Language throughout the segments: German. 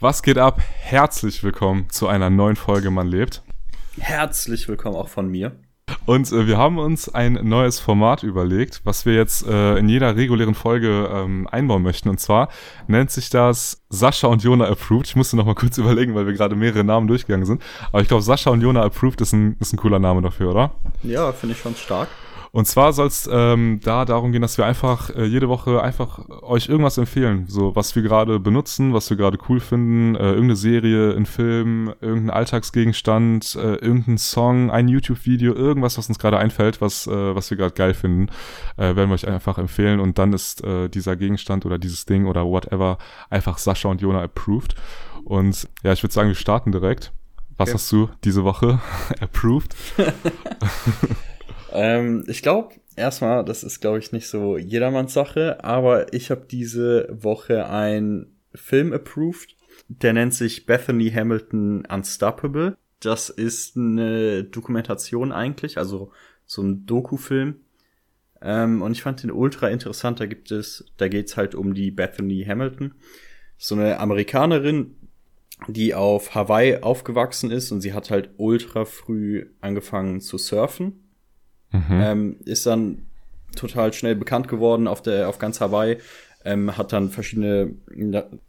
Was geht ab? Herzlich willkommen zu einer neuen Folge Man lebt. Herzlich willkommen auch von mir. Und äh, wir haben uns ein neues Format überlegt, was wir jetzt äh, in jeder regulären Folge ähm, einbauen möchten. Und zwar nennt sich das Sascha und Jona Approved. Ich musste noch mal kurz überlegen, weil wir gerade mehrere Namen durchgegangen sind. Aber ich glaube, Sascha und Jona Approved ist ein, ist ein cooler Name dafür, oder? Ja, finde ich schon stark. Und zwar soll es ähm, da darum gehen, dass wir einfach äh, jede Woche einfach euch irgendwas empfehlen. So, was wir gerade benutzen, was wir gerade cool finden, äh, irgendeine Serie, ein Film, irgendein Alltagsgegenstand, äh, irgendein Song, ein YouTube-Video, irgendwas, was uns gerade einfällt, was, äh, was wir gerade geil finden, äh, werden wir euch einfach empfehlen. Und dann ist äh, dieser Gegenstand oder dieses Ding oder whatever einfach Sascha und Jona approved. Und ja, ich würde sagen, wir starten direkt. Was Okay. hast du diese Woche approved? Ähm, ich glaube, erstmal, das ist, glaube ich, nicht so jedermanns Sache, aber ich habe diese Woche einen Film approved, der nennt sich Bethany Hamilton Unstoppable. Das ist eine Dokumentation eigentlich, also so ein Doku-Film. Ähm, und ich fand den ultra interessant. Da gibt es, da geht's halt um die Bethany Hamilton, so eine Amerikanerin, die auf Hawaii aufgewachsen ist und sie hat halt ultra früh angefangen zu surfen Mhm. ähm, ist dann total schnell bekannt geworden auf der auf ganz Hawaii, ähm, hat dann verschiedene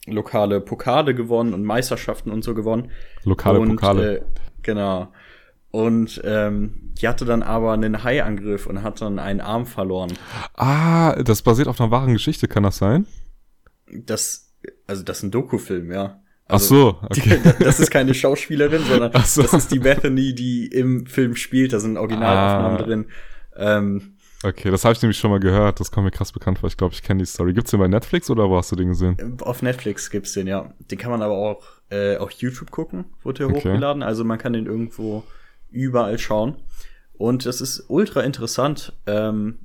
lokale Pokale gewonnen und Meisterschaften und so gewonnen. Lokale und, Pokale. Äh, genau. Und ähm, die hatte dann aber einen Haiangriff und hat dann einen Arm verloren. Ah, das basiert auf einer wahren Geschichte, kann das sein? Das, also das ist ein Dokufilm, ja. Ach Also, so, okay. Die, das ist keine Schauspielerin, sondern Ach so. das ist die Bethany, die im Film spielt. Da sind Originalaufnahmen Ah. drin. Ähm, Okay, das habe ich nämlich schon mal gehört. Das kommt mir krass bekannt vor. Ich glaube, ich kenne die Story. Gibt's den bei Netflix oder wo hast du den gesehen? Auf Netflix gibt's den, ja. Den kann man aber auch äh, auf YouTube gucken, wurde der Okay. hochgeladen. Also man kann den irgendwo überall schauen. Und es ist ultra interessant. Ähm,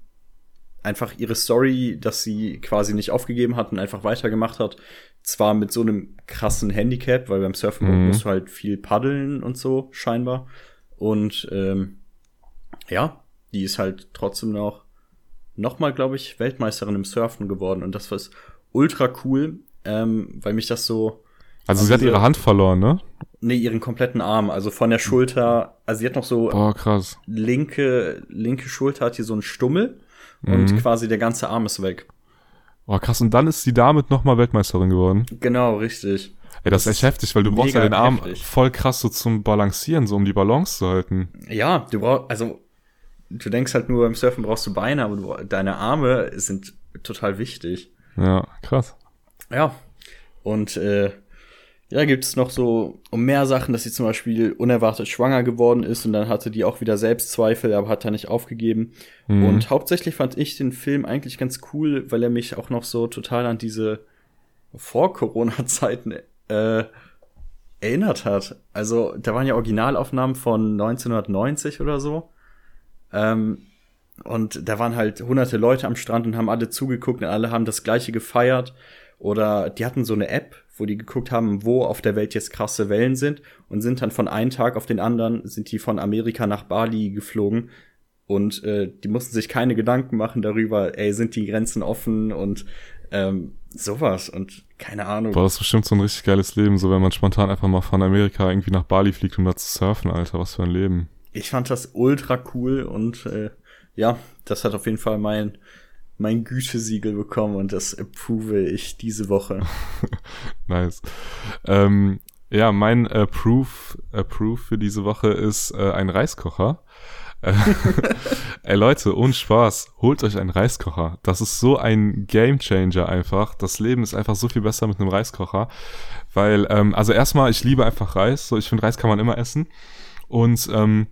einfach ihre Story, dass sie quasi nicht aufgegeben hat und einfach weitergemacht hat. Zwar mit so einem krassen Handicap, weil beim Surfen Mhm. musst du halt viel paddeln und so, scheinbar. Und ähm, ja, die ist halt trotzdem noch nochmal, glaube ich, Weltmeisterin im Surfen geworden. Und das war ultra cool, ähm, weil mich das so, Also sie hat ihre Hand verloren, ne? nee, ihren kompletten Arm, also von der Schulter, also sie hat noch so Boah, krass. linke, linke Schulter hat hier so einen Stummel und Mhm. quasi der ganze Arm ist weg. Boah, krass. Und dann ist sie damit nochmal Weltmeisterin geworden. Genau, richtig. Ey, das ist echt heftig, weil du brauchst ja den Arm heftig. voll krass so zum Balancieren, so um die Balance zu halten. Ja, du brauchst, also du denkst halt nur beim Surfen brauchst du Beine, aber du, deine Arme sind total wichtig. Ja, krass. Ja. Und äh, ja, gibt es noch so um mehr Sachen, dass sie zum Beispiel unerwartet schwanger geworden ist und dann hatte die auch wieder Selbstzweifel, aber hat da nicht aufgegeben. Mhm. Und hauptsächlich fand ich den Film eigentlich ganz cool, weil er mich auch noch so total an diese Vor-Corona-Zeiten äh, erinnert hat. Also da waren ja Originalaufnahmen von 1990 oder so. Ähm, und da waren halt hunderte Leute am Strand und haben alle zugeguckt und alle haben das gleiche gefeiert. Oder die hatten so eine App, wo die geguckt haben, wo auf der Welt jetzt krasse Wellen sind und sind dann von einem Tag auf den anderen, sind die von Amerika nach Bali geflogen. Und äh, die mussten sich keine Gedanken machen darüber, ey, sind die Grenzen offen und ähm, sowas. Und keine Ahnung. Boah, das ist bestimmt so ein richtig geiles Leben, so wenn man spontan einfach mal von Amerika irgendwie nach Bali fliegt, um da zu surfen, Alter. Was für ein Leben. ich fand das ultra cool und äh, ja, das hat auf jeden Fall mein mein Gütesiegel bekommen und das approve ich diese Woche. Nice. Ähm, ja, mein Approve, Approve für diese Woche ist äh, ein Reiskocher. Äh, Ey Leute, ohne Spaß, holt euch einen Reiskocher. Das ist so ein Gamechanger einfach. Das Leben ist einfach so viel besser mit einem Reiskocher. Weil, ähm, also erstmal, ich liebe einfach Reis. So, ich finde, Reis kann man immer essen. Und ähm,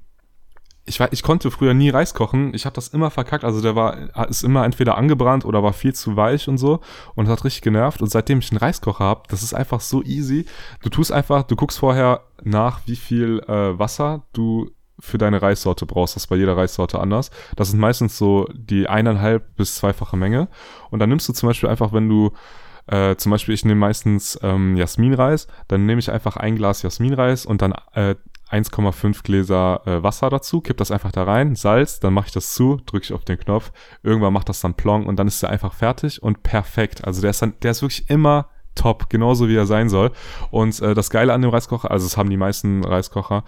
ich, weiß, ich konnte früher nie Reis kochen. Ich habe das immer verkackt. Also der war ist immer entweder angebrannt oder war viel zu weich und so und hat richtig genervt. Und seitdem ich einen Reiskocher habe, das ist einfach so easy. Du tust einfach, du guckst vorher nach, wie viel äh, Wasser du für deine Reissorte brauchst. Das ist bei jeder Reissorte anders. Das sind meistens so die eineinhalb bis zweifache Menge. Und dann nimmst du zum Beispiel einfach, wenn du äh, zum Beispiel, ich nehme meistens ähm, Jasminreis, dann nehme ich einfach ein Glas Jasminreis und dann äh, 1,5 Gläser äh, Wasser dazu, kipp das einfach da rein, Salz, dann mache ich das zu, drücke ich auf den Knopf, irgendwann macht das dann Plong und dann ist der einfach fertig und perfekt. Also der ist dann, der ist wirklich immer top, genauso wie er sein soll. Und äh, das Geile an dem Reiskocher, also es haben die meisten Reiskocher,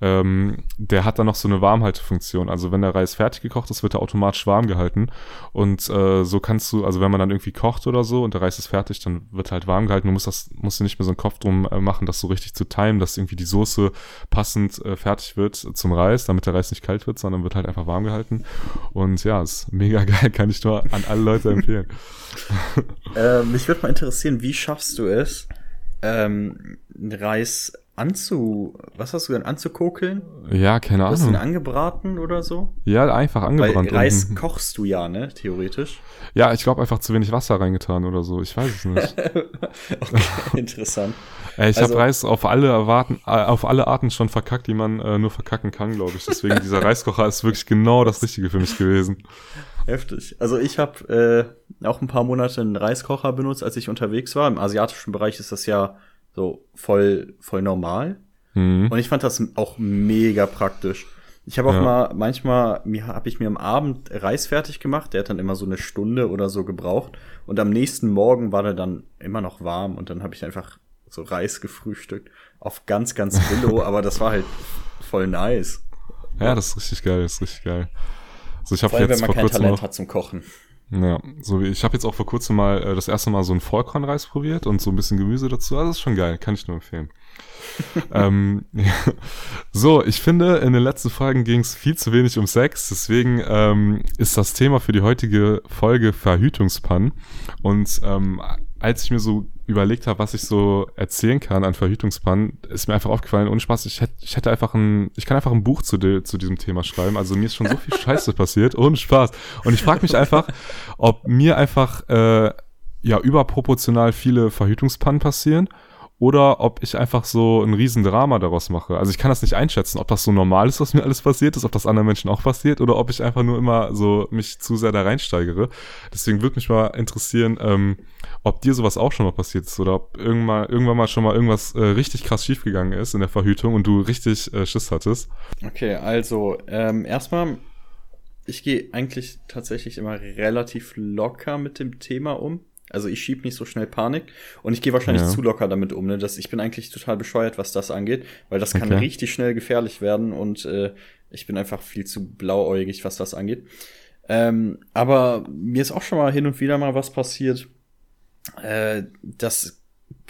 ähm, der hat dann noch so eine Warmhaltefunktion. Also wenn der Reis fertig gekocht ist, wird er automatisch warm gehalten. Und äh, so kannst du, also wenn man dann irgendwie kocht oder so und der Reis ist fertig, dann wird er halt warm gehalten. Du musst das, musst du nicht mehr so einen Kopf drum äh, machen, das so richtig zu timen, dass irgendwie die Soße passend äh, fertig wird zum Reis, damit der Reis nicht kalt wird, sondern wird halt einfach warm gehalten. Und ja, ist mega geil, kann ich nur an alle Leute empfehlen. äh, mich würde mal interessieren, wie schaffst du es, ähm, Reis anzu, was hast du denn, anzukokeln? Ja, keine Ahnung. Hast du ihn angebraten oder so? Ja, einfach angebrannt. Weil Reis kochst du ja, ne, theoretisch. Ja, ich glaube einfach zu wenig Wasser reingetan oder so. Ich weiß es nicht. okay, interessant. Ey, ich also, habe Reis auf alle, Arten, äh, auf alle Arten schon verkackt, die man äh, nur verkacken kann, glaube ich. Deswegen dieser Reiskocher ist wirklich genau das Richtige für mich gewesen. Heftig. Also ich habe äh, auch ein paar Monate einen Reiskocher benutzt, als ich unterwegs war. Im asiatischen Bereich ist das ja so voll, voll normal. Mhm. Und ich fand das auch mega praktisch. Ich habe auch ja. mal, manchmal mir habe ich mir am Abend Reis fertig gemacht, der hat dann immer so eine Stunde oder so gebraucht. Und am nächsten Morgen war der dann immer noch warm und dann habe ich einfach so Reis gefrühstückt. Auf ganz, ganz billo, aber das war halt voll nice. Ja, das ist richtig geil, das ist richtig geil. Also ich habe jetzt wenn man vor kein Talent hat zum Kochen. Ja, so wie ich habe jetzt auch vor kurzem mal äh, das erste Mal so einen Vollkornreis probiert und so ein bisschen Gemüse dazu. Also das ist schon geil, kann ich nur empfehlen. ähm, ja. So, ich finde, in den letzten Folgen ging es viel zu wenig um Sex, deswegen ähm, ist das Thema für die heutige Folge Verhütungspannen. Und ähm, als ich mir so überlegt habe, was ich so erzählen kann an Verhütungspannen, ist mir einfach aufgefallen, ohne Spaß, ich hätte, ich hätte einfach ein, ich kann einfach ein Buch zu, de, zu diesem Thema schreiben. Also mir ist schon so viel Scheiße passiert, ohne Spaß. Und ich frage mich einfach, ob mir einfach äh, ja überproportional viele Verhütungspannen passieren oder ob ich einfach so ein Riesendrama daraus mache. Also ich kann das nicht einschätzen, ob das so normal ist, was mir alles passiert ist, ob das anderen Menschen auch passiert oder ob ich einfach nur immer so mich zu sehr da reinsteigere. Deswegen würde mich mal interessieren, ähm, ob dir sowas auch schon mal passiert ist oder ob irgendwann, irgendwann mal schon mal irgendwas äh, richtig krass schiefgegangen ist in der Verhütung und du richtig äh, Schiss hattest. Okay, also ähm, erstmal, ich gehe eigentlich tatsächlich immer relativ locker mit dem Thema um. Also ich schieb nicht so schnell Panik und ich gehe wahrscheinlich ja. zu locker damit um. Ne? Das, ich bin eigentlich total bescheuert, was das angeht, weil das kann okay. richtig schnell gefährlich werden und äh, ich bin einfach viel zu blauäugig, was das angeht. Ähm, aber mir ist auch schon mal hin und wieder mal was passiert. Äh, das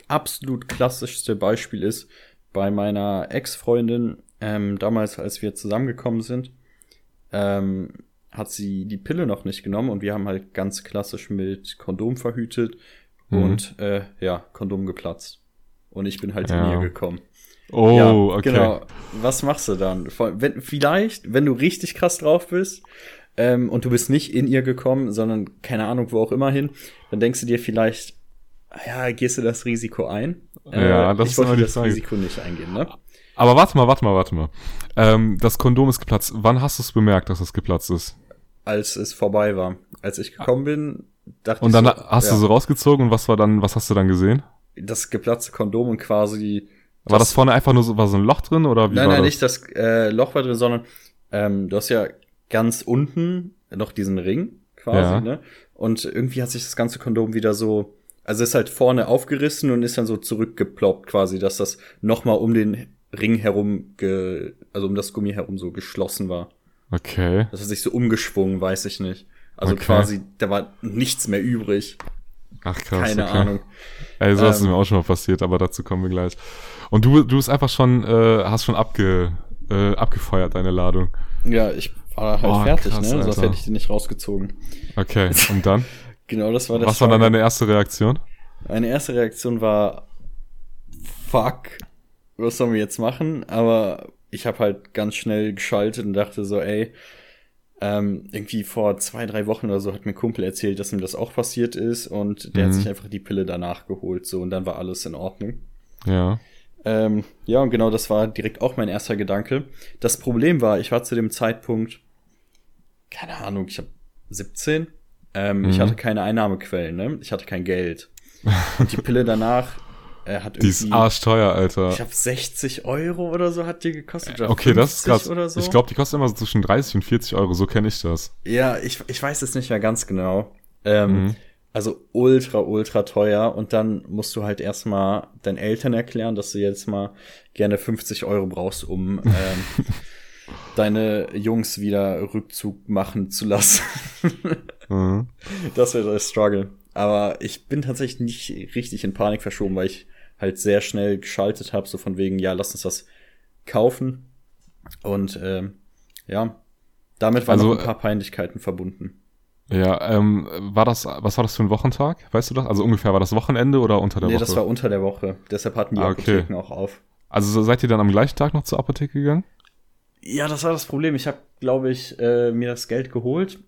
absolut klassischste Beispiel ist bei meiner Ex-Freundin, ähm, damals, als wir zusammengekommen sind. Ähm, hat sie die Pille noch nicht genommen und wir haben halt ganz klassisch mit Kondom verhütet mhm. und äh, ja, Kondom geplatzt. Und ich bin halt ja. in ihr gekommen. Oh, ja, okay. Genau. Was machst du dann? Wenn, vielleicht, wenn du richtig krass drauf bist ähm, und du bist nicht in ihr gekommen, sondern keine Ahnung, wo auch immer hin, dann denkst du dir vielleicht, ja, gehst du das Risiko ein? Ja, äh, das ich wollte das Frage. Risiko nicht eingehen, ne? Aber warte mal, warte mal, warte mal. Ähm, das Kondom ist geplatzt. Wann hast du es bemerkt, dass es geplatzt ist? Als es vorbei war. Als ich gekommen bin, dachte und ich. Und dann so, hast ja. du so rausgezogen und was war dann, was hast du dann gesehen? Das geplatzte Kondom und quasi. War das, das vorne einfach nur so, war so ein Loch drin oder wie? Nein, nein, das? nicht das äh, Loch war drin, sondern ähm, du hast ja ganz unten noch diesen Ring quasi, ja. ne? Und irgendwie hat sich das ganze Kondom wieder so, also ist halt vorne aufgerissen und ist dann so zurückgeploppt quasi, dass das nochmal um den Ring herum, ge, also um das Gummi herum so geschlossen war. Okay. Das hat sich so umgeschwungen, weiß ich nicht. Also okay. quasi, da war nichts mehr übrig. Ach krass. Keine okay. Ahnung. Ey, so ähm, ist mir auch schon mal passiert, aber dazu kommen wir gleich. Und du, du bist einfach schon, äh, hast schon abge, äh, abgefeuert, deine Ladung. Ja, ich war halt oh, fertig, krass, ne? Alter. Sonst hätte ich die nicht rausgezogen. Okay, und dann? genau, das war das. Was war dann deine erste Reaktion? Meine erste Reaktion war, fuck, was sollen wir jetzt machen? Aber ich habe halt ganz schnell geschaltet und dachte so, ey, ähm, irgendwie vor zwei, drei Wochen oder so hat mir Kumpel erzählt, dass ihm das auch passiert ist und der mhm. hat sich einfach die Pille danach geholt, so und dann war alles in Ordnung. Ja. Ähm, ja, und genau das war direkt auch mein erster Gedanke. Das Problem war, ich war zu dem Zeitpunkt, keine Ahnung, ich habe 17. Ähm, mhm. Ich hatte keine Einnahmequellen, ne? Ich hatte kein Geld. Und die Pille danach er hat die ist arschteuer, Alter. Ich habe 60 Euro oder so hat die gekostet. Oder okay, das ist krass. So. Ich glaube, die kostet immer so zwischen 30 und 40 Euro, so kenne ich das. Ja, ich, ich weiß es nicht mehr ganz genau. Ähm, mhm. Also ultra, ultra teuer. Und dann musst du halt erstmal deinen Eltern erklären, dass du jetzt mal gerne 50 Euro brauchst, um ähm, deine Jungs wieder Rückzug machen zu lassen. mhm. Das wäre der Struggle. Aber ich bin tatsächlich nicht richtig in Panik verschoben, weil ich halt sehr schnell geschaltet habe, so von wegen, ja, lass uns das kaufen. Und ähm, ja, damit waren also, noch ein paar Peinlichkeiten verbunden. Ja, ähm, war das, was war das für ein Wochentag? Weißt du das? Also ungefähr war das Wochenende oder unter der nee, Woche? Nee, das war unter der Woche. Deshalb hatten die ah, okay. Apotheken auch auf. Also seid ihr dann am gleichen Tag noch zur Apotheke gegangen? Ja, das war das Problem. Ich habe, glaube ich, äh, mir das Geld geholt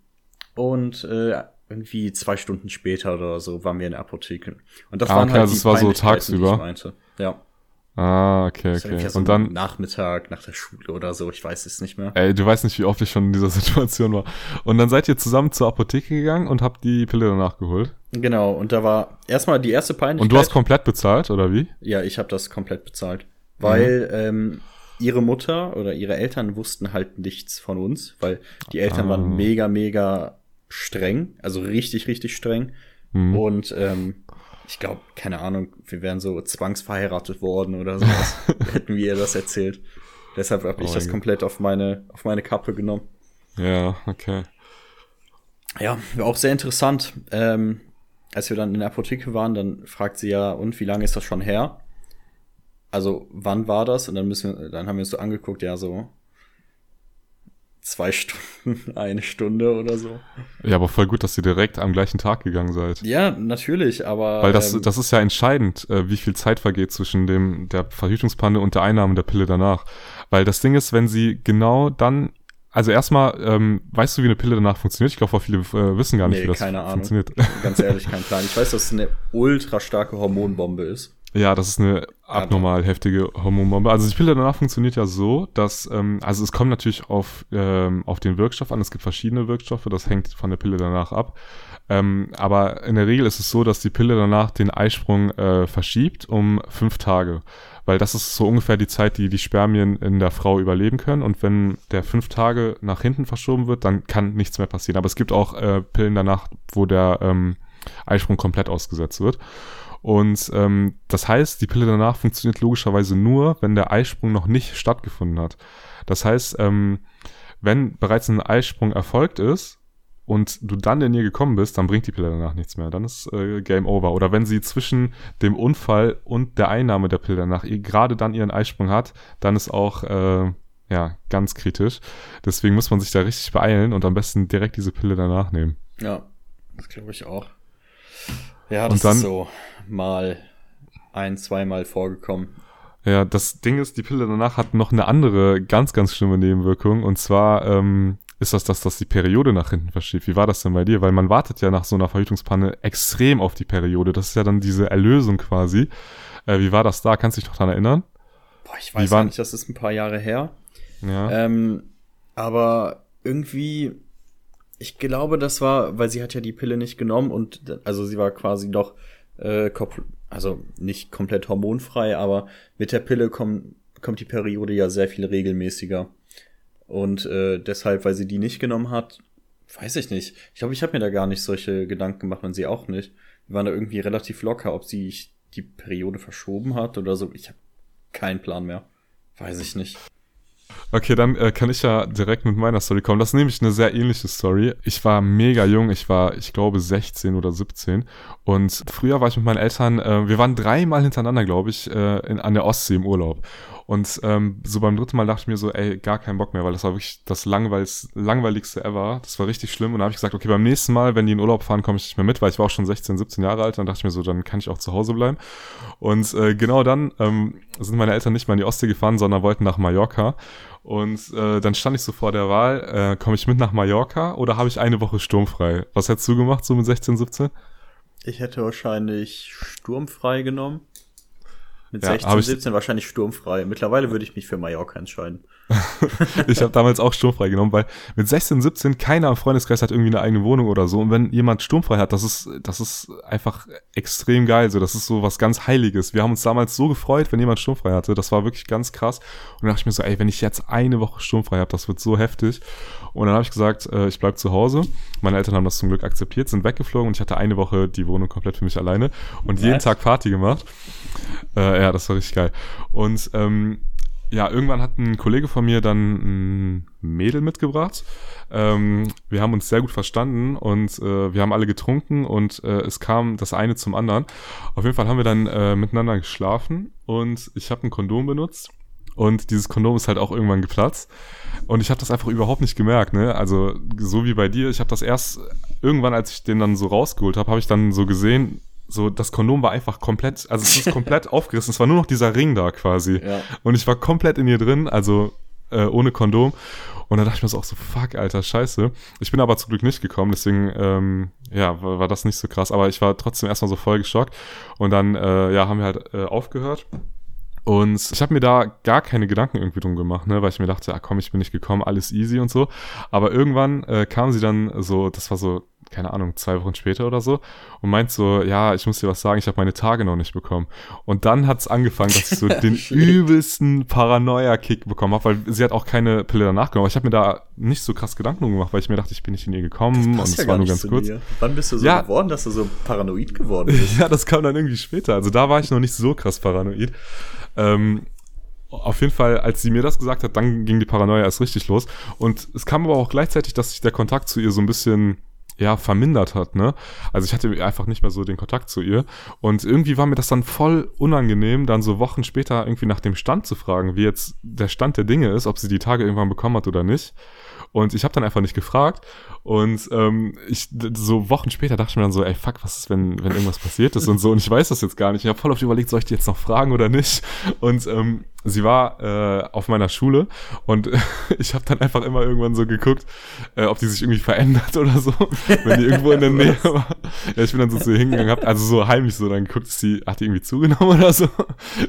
und äh, irgendwie zwei Stunden später oder so waren wir in der Apotheke. Und das ah, waren okay, halt also es war so tagsüber. Ja. Ah, okay, okay. So und dann Nachmittag nach der Schule oder so, ich weiß es nicht mehr. Ey, du weißt nicht, wie oft ich schon in dieser Situation war. Und dann seid ihr zusammen zur Apotheke gegangen und habt die Pille danach geholt. Genau, und da war erstmal die erste Peinlichkeit. Und du hast komplett bezahlt oder wie? Ja, ich habe das komplett bezahlt, weil mhm. ähm, ihre Mutter oder ihre Eltern wussten halt nichts von uns, weil die Eltern ah. waren mega mega streng, also richtig richtig streng mhm. und ähm, ich glaube, keine Ahnung, wir wären so zwangsverheiratet worden oder sowas. hätten wir ihr das erzählt. Deshalb habe ich oh das komplett auf meine, auf meine Kappe genommen. Ja, okay. Ja, war auch sehr interessant. Ähm, als wir dann in der Apotheke waren, dann fragt sie ja, und wie lange ist das schon her? Also, wann war das? Und dann müssen wir, dann haben wir uns so angeguckt, ja, so zwei Stunden, eine Stunde oder so. Ja, aber voll gut, dass ihr direkt am gleichen Tag gegangen seid. Ja, natürlich, aber. Weil das, ähm, das ist ja entscheidend, äh, wie viel Zeit vergeht zwischen dem, der Verhütungspanne und der Einnahme der Pille danach. Weil das Ding ist, wenn sie genau dann also erstmal, ähm, weißt du, wie eine Pille danach funktioniert? Ich glaube, viele äh, wissen gar nicht, nee, wie das keine funktioniert. Ahnung. Ganz ehrlich, kein Plan. Ich weiß, dass es eine ultra starke Hormonbombe ist. Ja, das ist eine abnormal heftige Hormonbombe. Also die Pille danach funktioniert ja so, dass, ähm, also es kommt natürlich auf, ähm, auf den Wirkstoff an. Es gibt verschiedene Wirkstoffe, das hängt von der Pille danach ab. Ähm, aber in der Regel ist es so, dass die Pille danach den Eisprung äh, verschiebt um fünf Tage. Weil das ist so ungefähr die Zeit, die die Spermien in der Frau überleben können. Und wenn der fünf Tage nach hinten verschoben wird, dann kann nichts mehr passieren. Aber es gibt auch äh, Pillen danach, wo der ähm, Eisprung komplett ausgesetzt wird. Und ähm, das heißt, die Pille danach funktioniert logischerweise nur, wenn der Eisprung noch nicht stattgefunden hat. Das heißt, ähm, wenn bereits ein Eisprung erfolgt ist und du dann in ihr gekommen bist, dann bringt die Pille danach nichts mehr. Dann ist äh, Game Over. Oder wenn sie zwischen dem Unfall und der Einnahme der Pille danach gerade dann ihren Eisprung hat, dann ist auch äh, ja ganz kritisch. Deswegen muss man sich da richtig beeilen und am besten direkt diese Pille danach nehmen. Ja, das glaube ich auch. Ja, das dann, ist so mal ein, zweimal vorgekommen. Ja, das Ding ist, die Pille danach hat noch eine andere ganz, ganz schlimme Nebenwirkung. Und zwar ähm, ist das, dass das die Periode nach hinten verschiebt. Wie war das denn bei dir? Weil man wartet ja nach so einer Verhütungspanne extrem auf die Periode. Das ist ja dann diese Erlösung quasi. Äh, wie war das da? Kannst du dich noch daran erinnern? Boah, ich weiß war, nicht, das ist ein paar Jahre her. Ja. Ähm, aber irgendwie ich glaube, das war, weil sie hat ja die Pille nicht genommen und also sie war quasi doch äh, also nicht komplett hormonfrei, aber mit der Pille komm, kommt die Periode ja sehr viel regelmäßiger. Und äh, deshalb, weil sie die nicht genommen hat, weiß ich nicht. Ich glaube, ich habe mir da gar nicht solche Gedanken gemacht und sie auch nicht. Wir waren da irgendwie relativ locker, ob sie die Periode verschoben hat oder so. Ich habe keinen Plan mehr. Weiß ich nicht. Okay, dann äh, kann ich ja direkt mit meiner Story kommen. Das ist nämlich eine sehr ähnliche Story. Ich war mega jung, ich war, ich glaube, 16 oder 17. Und früher war ich mit meinen Eltern, äh, wir waren dreimal hintereinander, glaube ich, äh, in, an der Ostsee im Urlaub. Und ähm, so beim dritten Mal dachte ich mir so, ey, gar keinen Bock mehr, weil das war wirklich das langweiligste ever. Das war richtig schlimm. Und da habe ich gesagt, okay, beim nächsten Mal, wenn die in Urlaub fahren, komme ich nicht mehr mit, weil ich war auch schon 16, 17 Jahre alt. Dann dachte ich mir so, dann kann ich auch zu Hause bleiben. Und äh, genau dann ähm, sind meine Eltern nicht mehr in die Ostsee gefahren, sondern wollten nach Mallorca. Und äh, dann stand ich so vor der Wahl, äh, komme ich mit nach Mallorca oder habe ich eine Woche sturmfrei? Was hättest du gemacht, so mit 16, 17? Ich hätte wahrscheinlich sturmfrei genommen. Mit ja, 16, 17 wahrscheinlich sturmfrei. Mittlerweile würde ich mich für Mallorca entscheiden. ich habe damals auch sturmfrei genommen, weil mit 16, 17 keiner im Freundeskreis hat irgendwie eine eigene Wohnung oder so. Und wenn jemand sturmfrei hat, das ist, das ist einfach extrem geil. So, das ist so was ganz Heiliges. Wir haben uns damals so gefreut, wenn jemand sturmfrei hatte. Das war wirklich ganz krass. Und dann dachte ich mir so, ey, wenn ich jetzt eine Woche sturmfrei habe, das wird so heftig. Und dann habe ich gesagt, äh, ich bleib zu Hause. Meine Eltern haben das zum Glück akzeptiert, sind weggeflogen und ich hatte eine Woche die Wohnung komplett für mich alleine und jeden Tag Party gemacht. Äh, ja, das war richtig geil. Und ähm, ja, irgendwann hat ein Kollege von mir dann ein Mädel mitgebracht. Ähm, wir haben uns sehr gut verstanden und äh, wir haben alle getrunken und äh, es kam das eine zum anderen. Auf jeden Fall haben wir dann äh, miteinander geschlafen und ich habe ein Kondom benutzt und dieses Kondom ist halt auch irgendwann geplatzt und ich habe das einfach überhaupt nicht gemerkt, ne? Also so wie bei dir, ich habe das erst irgendwann, als ich den dann so rausgeholt habe, habe ich dann so gesehen, so das Kondom war einfach komplett, also es ist komplett aufgerissen. Es war nur noch dieser Ring da quasi. Ja. Und ich war komplett in ihr drin, also äh, ohne Kondom. Und da dachte ich mir so auch so, fuck, Alter, scheiße. Ich bin aber zum Glück nicht gekommen, deswegen, ähm, ja, war, war das nicht so krass. Aber ich war trotzdem erstmal so voll geschockt. Und dann, äh, ja, haben wir halt äh, aufgehört. Und ich habe mir da gar keine Gedanken irgendwie drum gemacht, ne, weil ich mir dachte, ah komm, ich bin nicht gekommen, alles easy und so. Aber irgendwann äh, kam sie dann so, das war so keine Ahnung, zwei Wochen später oder so und meint so, ja, ich muss dir was sagen, ich habe meine Tage noch nicht bekommen. Und dann hat es angefangen, dass ich so den übelsten Paranoia-Kick bekommen habe, weil sie hat auch keine Pille danach genommen. Aber ich habe mir da nicht so krass Gedanken gemacht, weil ich mir dachte, ich bin nicht in ihr gekommen und es ja war nur ganz kurz. Dir. Wann bist du so ja, geworden, dass du so paranoid geworden bist? ja, das kam dann irgendwie später. Also da war ich noch nicht so krass paranoid. Ähm, auf jeden Fall, als sie mir das gesagt hat, dann ging die Paranoia erst richtig los. Und es kam aber auch gleichzeitig, dass sich der Kontakt zu ihr so ein bisschen ja, vermindert hat, ne? Also ich hatte einfach nicht mehr so den Kontakt zu ihr. Und irgendwie war mir das dann voll unangenehm, dann so Wochen später irgendwie nach dem Stand zu fragen, wie jetzt der Stand der Dinge ist, ob sie die Tage irgendwann bekommen hat oder nicht. Und ich habe dann einfach nicht gefragt. Und ähm, ich so Wochen später dachte ich mir dann so, ey, fuck, was ist, wenn, wenn irgendwas passiert ist und so. Und ich weiß das jetzt gar nicht. Ich habe voll oft überlegt, soll ich die jetzt noch fragen oder nicht? Und ähm, sie war äh, auf meiner Schule und ich habe dann einfach immer irgendwann so geguckt, äh, ob die sich irgendwie verändert oder so, wenn die irgendwo in der Nähe war. Ja, ich bin dann so zu ihr hingegangen, hab also so heimlich so dann geguckt, ist die, hat die irgendwie zugenommen oder so.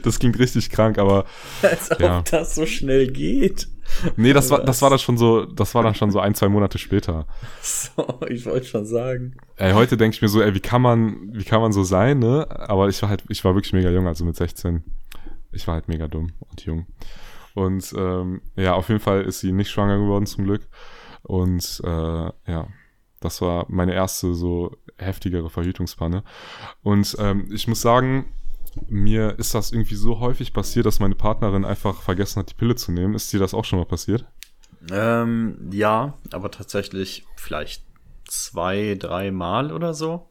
Das klingt richtig krank, aber als ob ja. das so schnell geht. Nee, das war, das war dann schon so, das war dann schon so ein, zwei Monate später. So, ich wollte schon sagen. Ey, heute denke ich mir so, ey, wie kann man, wie kann man so sein, ne? Aber ich war halt, ich war wirklich mega jung, also mit 16 ich war halt mega dumm und jung. Und ähm, ja, auf jeden Fall ist sie nicht schwanger geworden zum Glück. Und äh, ja, das war meine erste so heftigere Verhütungspanne. Und ähm, ich muss sagen, mir ist das irgendwie so häufig passiert, dass meine Partnerin einfach vergessen hat, die Pille zu nehmen. Ist dir das auch schon mal passiert? Ähm, ja, aber tatsächlich vielleicht zwei, drei Mal oder so.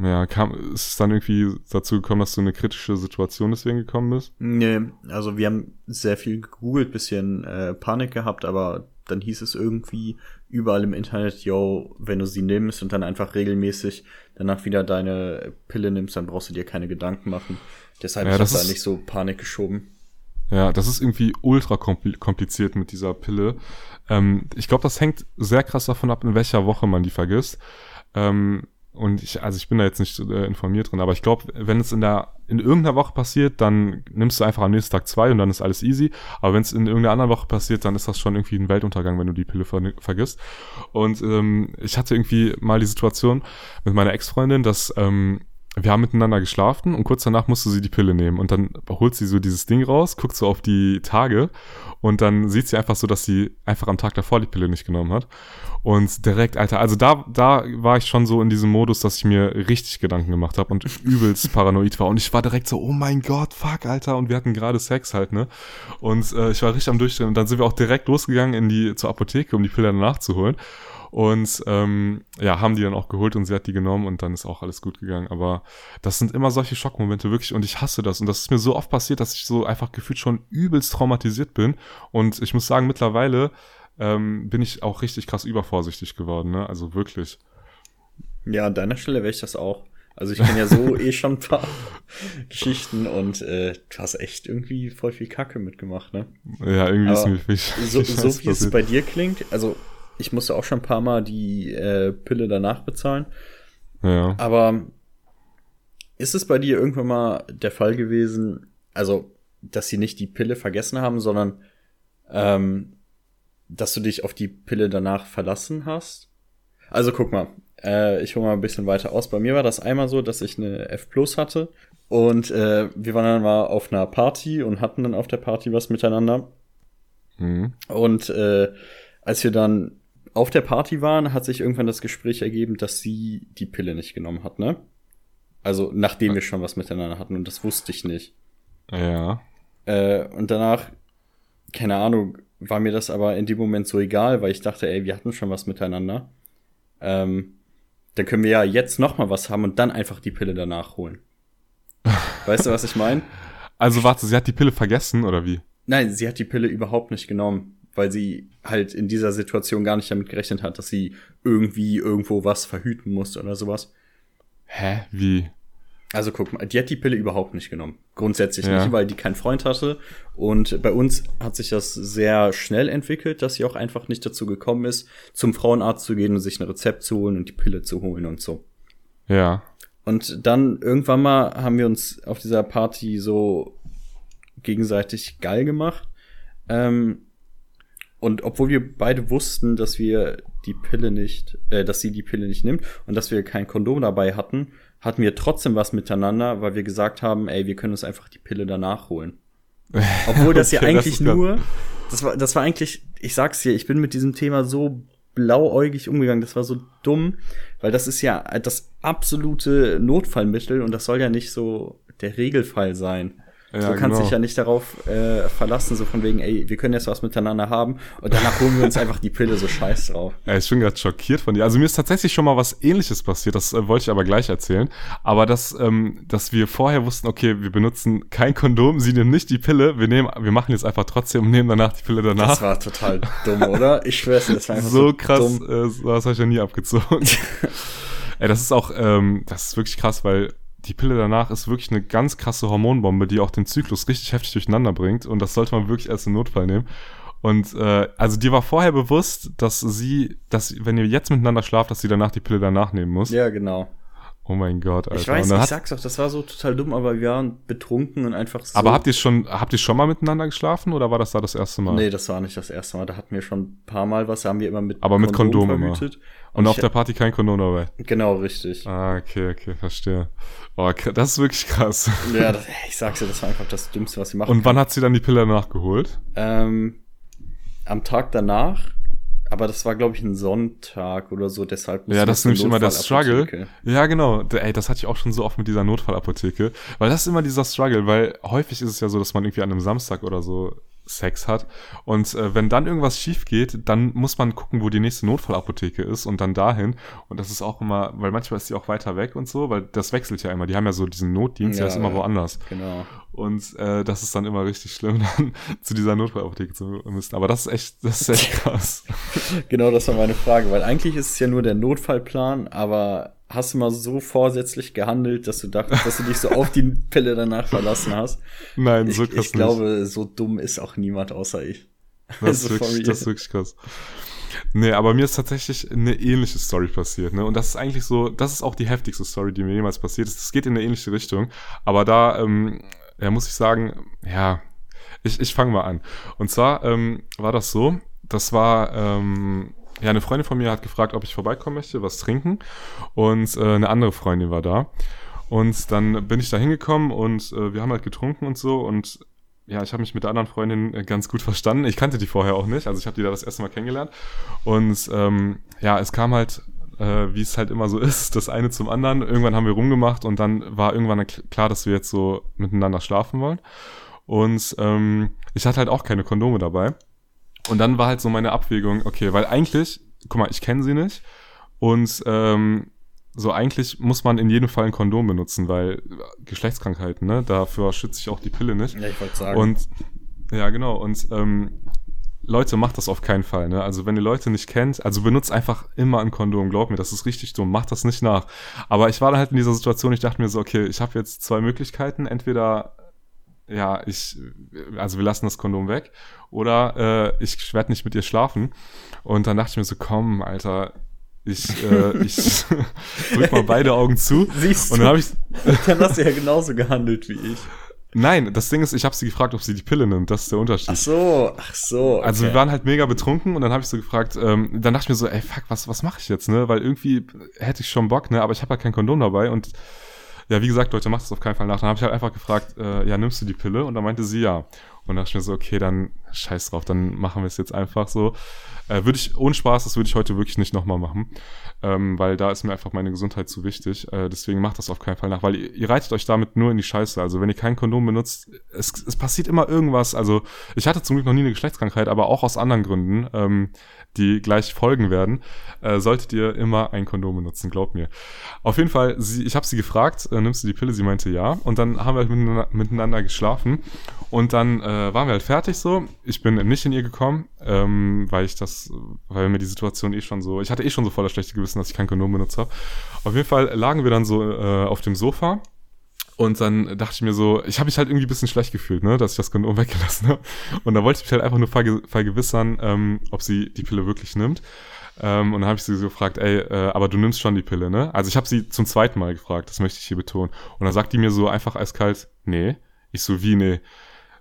Ja, kam, ist es dann irgendwie dazu gekommen, dass du in eine kritische Situation deswegen gekommen bist? Nee, also wir haben sehr viel gegoogelt, bisschen äh, Panik gehabt, aber dann hieß es irgendwie überall im Internet, yo, wenn du sie nimmst und dann einfach regelmäßig danach wieder deine Pille nimmst, dann brauchst du dir keine Gedanken machen. Deshalb ja, ich da nicht so Panik geschoben. Ja, das ist irgendwie ultra kompliziert mit dieser Pille. Ähm, ich glaube, das hängt sehr krass davon ab, in welcher Woche man die vergisst. Ähm, und ich, also ich bin da jetzt nicht äh, informiert drin, aber ich glaube, wenn es in der in irgendeiner Woche passiert, dann nimmst du einfach am nächsten Tag zwei und dann ist alles easy. Aber wenn es in irgendeiner anderen Woche passiert, dann ist das schon irgendwie ein Weltuntergang, wenn du die Pille ver vergisst. Und ähm, ich hatte irgendwie mal die Situation mit meiner Ex-Freundin, dass ähm, wir haben miteinander geschlafen und kurz danach musste sie die Pille nehmen und dann holt sie so dieses Ding raus, guckt so auf die Tage und dann sieht sie einfach so, dass sie einfach am Tag davor die Pille nicht genommen hat. Und direkt, Alter, also da, da war ich schon so in diesem Modus, dass ich mir richtig Gedanken gemacht habe und übelst paranoid war. Und ich war direkt so, oh mein Gott, fuck, Alter. Und wir hatten gerade Sex halt, ne? Und äh, ich war richtig am Durchdrehen. Und dann sind wir auch direkt losgegangen in die zur Apotheke, um die Pille danach zu holen. Und ähm, ja, haben die dann auch geholt und sie hat die genommen und dann ist auch alles gut gegangen. Aber das sind immer solche Schockmomente wirklich und ich hasse das. Und das ist mir so oft passiert, dass ich so einfach gefühlt schon übelst traumatisiert bin. Und ich muss sagen, mittlerweile ähm, bin ich auch richtig krass übervorsichtig geworden, ne? Also wirklich. Ja, an deiner Stelle wäre ich das auch. Also ich kenne ja so eh schon ein paar Geschichten und äh, du hast echt irgendwie voll viel Kacke mitgemacht, ne? Ja, irgendwie Aber ist mir wichtig. So, so wie es bei dir klingt, also ich musste auch schon ein paar Mal die äh, Pille danach bezahlen. Ja. Aber ist es bei dir irgendwann mal der Fall gewesen, also, dass sie nicht die Pille vergessen haben, sondern ähm, dass du dich auf die Pille danach verlassen hast? Also guck mal, äh, ich hole mal ein bisschen weiter aus. Bei mir war das einmal so, dass ich eine F Plus hatte und äh, wir waren dann mal auf einer Party und hatten dann auf der Party was miteinander. Mhm. Und äh, als wir dann auf der Party waren, hat sich irgendwann das Gespräch ergeben, dass sie die Pille nicht genommen hat, ne? Also nachdem wir schon was miteinander hatten und das wusste ich nicht. Ja. Äh, und danach, keine Ahnung, war mir das aber in dem Moment so egal, weil ich dachte, ey, wir hatten schon was miteinander. Ähm, dann können wir ja jetzt noch mal was haben und dann einfach die Pille danach holen. Weißt du, was ich meine? Also warte, sie hat die Pille vergessen oder wie? Nein, sie hat die Pille überhaupt nicht genommen, weil sie halt in dieser Situation gar nicht damit gerechnet hat, dass sie irgendwie irgendwo was verhüten muss oder sowas. Hä? Wie? Also guck mal, die hat die Pille überhaupt nicht genommen. Grundsätzlich ja. nicht, weil die keinen Freund hatte. Und bei uns hat sich das sehr schnell entwickelt, dass sie auch einfach nicht dazu gekommen ist, zum Frauenarzt zu gehen und sich ein Rezept zu holen und die Pille zu holen und so. Ja. Und dann irgendwann mal haben wir uns auf dieser Party so gegenseitig geil gemacht. Ähm, und obwohl wir beide wussten, dass wir die Pille nicht, äh, dass sie die Pille nicht nimmt und dass wir kein Kondom dabei hatten, hatten wir trotzdem was miteinander, weil wir gesagt haben, ey, wir können uns einfach die Pille danach holen. Obwohl das okay, ja eigentlich das nur, das war, das war eigentlich, ich sag's dir, ich bin mit diesem Thema so blauäugig umgegangen. Das war so dumm, weil das ist ja das absolute Notfallmittel und das soll ja nicht so der Regelfall sein. Ja, so kannst genau. dich ja nicht darauf äh, verlassen, so von wegen, ey, wir können jetzt was miteinander haben und danach holen wir uns einfach die Pille, so scheiß drauf. Ja, ich bin gerade schockiert von dir. Also mir ist tatsächlich schon mal was ähnliches passiert, das äh, wollte ich aber gleich erzählen. Aber dass, ähm, dass wir vorher wussten, okay, wir benutzen kein Kondom, sie nehmen nicht die Pille, wir nehmen, wir machen jetzt einfach trotzdem und nehmen danach die Pille danach. Das war total dumm, oder? Ich schwör's dir, das war einfach so, so krass, dumm. Äh, das habe ich ja nie abgezogen. ey, das ist auch, ähm, das ist wirklich krass, weil die Pille danach ist wirklich eine ganz krasse Hormonbombe, die auch den Zyklus richtig heftig durcheinander bringt. Und das sollte man wirklich als einen Notfall nehmen. Und äh, also dir war vorher bewusst, dass sie, dass wenn ihr jetzt miteinander schlaft, dass sie danach die Pille danach nehmen muss. Ja, genau. Oh mein Gott, Alter. Ich weiß, ich sag's doch, das war so total dumm, aber wir waren betrunken und einfach so. Aber habt ihr schon, habt ihr schon mal miteinander geschlafen oder war das da das erste Mal? Nee, das war nicht das erste Mal. Da hatten wir schon ein paar Mal was, da haben wir immer mit Aber mit Kondom, Kondom. Immer. Und, und auf der Party kein Kondom dabei. Genau, richtig. Ah, okay, okay, verstehe. Oh, das ist wirklich krass. Ja, das, ich sag's dir, das war einfach das Dümmste, was sie machen Und wann kann. hat sie dann die Pille nachgeholt? Ähm, am Tag danach aber das war, glaube ich, ein Sonntag oder so, deshalb. Ja, das ist nämlich immer der Struggle. Ja, genau. Ey, das hatte ich auch schon so oft mit dieser Notfallapotheke. Weil das ist immer dieser Struggle, weil häufig ist es ja so, dass man irgendwie an einem Samstag oder so Sex hat. Und äh, wenn dann irgendwas schief geht, dann muss man gucken, wo die nächste Notfallapotheke ist und dann dahin. Und das ist auch immer, weil manchmal ist die auch weiter weg und so, weil das wechselt ja immer. Die haben ja so diesen Notdienst, ja, der ist immer woanders. Genau. Und äh, das ist dann immer richtig schlimm, dann zu dieser Notfallapotheke zu müssen. Aber das ist echt, das ist echt krass. genau, das war meine Frage, weil eigentlich ist es ja nur der Notfallplan, aber hast du mal so vorsätzlich gehandelt, dass du dachtest, dass du dich so auf die Pille danach verlassen hast? Nein, so krass Ich, ich glaube, so dumm ist auch niemand außer ich. Das, ist, also wirklich, das ist wirklich krass. Nee, aber mir ist tatsächlich eine ähnliche Story passiert, ne? Und das ist eigentlich so, das ist auch die heftigste Story, die mir jemals passiert ist. Es geht in eine ähnliche Richtung, aber da, ähm, ja, muss ich sagen, ja, ich, ich fange mal an. Und zwar ähm, war das so, das war ähm, ja, eine Freundin von mir hat gefragt, ob ich vorbeikommen möchte, was trinken. Und äh, eine andere Freundin war da. Und dann bin ich da hingekommen und äh, wir haben halt getrunken und so. Und ja, ich habe mich mit der anderen Freundin äh, ganz gut verstanden. Ich kannte die vorher auch nicht. Also ich habe die da das erste Mal kennengelernt. Und ähm, ja, es kam halt, äh, wie es halt immer so ist, das eine zum anderen. Irgendwann haben wir rumgemacht und dann war irgendwann klar, dass wir jetzt so miteinander schlafen wollen. Und ähm, ich hatte halt auch keine Kondome dabei. Und dann war halt so meine Abwägung, okay, weil eigentlich, guck mal, ich kenne sie nicht und ähm, so eigentlich muss man in jedem Fall ein Kondom benutzen, weil Geschlechtskrankheiten, ne, dafür schütze ich auch die Pille nicht. Ja, ich wollte sagen. Und ja, genau. Und ähm, Leute, macht das auf keinen Fall. Ne? Also wenn ihr Leute nicht kennt, also benutzt einfach immer ein Kondom. Glaub mir, das ist richtig dumm. Macht das nicht nach. Aber ich war da halt in dieser Situation. Ich dachte mir so, okay, ich habe jetzt zwei Möglichkeiten. Entweder ja, ich, also wir lassen das Kondom weg oder äh, ich werde nicht mit ihr schlafen. Und dann dachte ich mir so, komm, Alter, ich, äh, ich drück mal beide Augen zu. Siehst und dann habe ich. dann hast du ja genauso gehandelt wie ich. Nein, das Ding ist, ich habe sie gefragt, ob sie die Pille nimmt. Das ist der Unterschied. Ach so, ach so. Okay. Also wir waren halt mega betrunken und dann habe ich so gefragt, ähm, dann dachte ich mir so, ey, fuck, was, was mache ich jetzt, ne? Weil irgendwie hätte ich schon Bock, ne? Aber ich habe halt kein Kondom dabei und ja, wie gesagt, Leute, macht es auf keinen Fall nach. Dann habe ich halt einfach gefragt, äh, ja, nimmst du die Pille? Und dann meinte sie ja. Und dann dachte ich mir so, okay, dann scheiß drauf, dann machen wir es jetzt einfach so. Äh, würde ich, ohne Spaß, das würde ich heute wirklich nicht nochmal machen, ähm, weil da ist mir einfach meine Gesundheit zu wichtig. Äh, deswegen macht das auf keinen Fall nach, weil ihr, ihr reitet euch damit nur in die Scheiße. Also wenn ihr kein Kondom benutzt, es, es passiert immer irgendwas. Also ich hatte zum Glück noch nie eine Geschlechtskrankheit, aber auch aus anderen Gründen, ähm, die gleich folgen werden, äh, solltet ihr immer ein Kondom benutzen, glaubt mir. Auf jeden Fall, sie, ich habe sie gefragt, äh, nimmst du die Pille? Sie meinte ja. Und dann haben wir halt miteinander, miteinander geschlafen. Und dann äh, waren wir halt fertig so. Ich bin nicht in ihr gekommen, ähm, weil ich das, weil mir die Situation eh schon so, ich hatte eh schon so voller schlechte Gewissen, dass ich kein Kondom benutzt habe. Auf jeden Fall lagen wir dann so äh, auf dem Sofa. Und dann dachte ich mir so, ich habe mich halt irgendwie ein bisschen schlecht gefühlt, ne, dass ich das Kondom weggelassen habe. Und da wollte ich mich halt einfach nur verge vergewissern, ähm, ob sie die Pille wirklich nimmt. Ähm, und dann habe ich sie so gefragt, ey, äh, aber du nimmst schon die Pille, ne? Also ich habe sie zum zweiten Mal gefragt, das möchte ich hier betonen. Und dann sagt die mir so einfach eiskalt, nee. Ich so, wie, nee?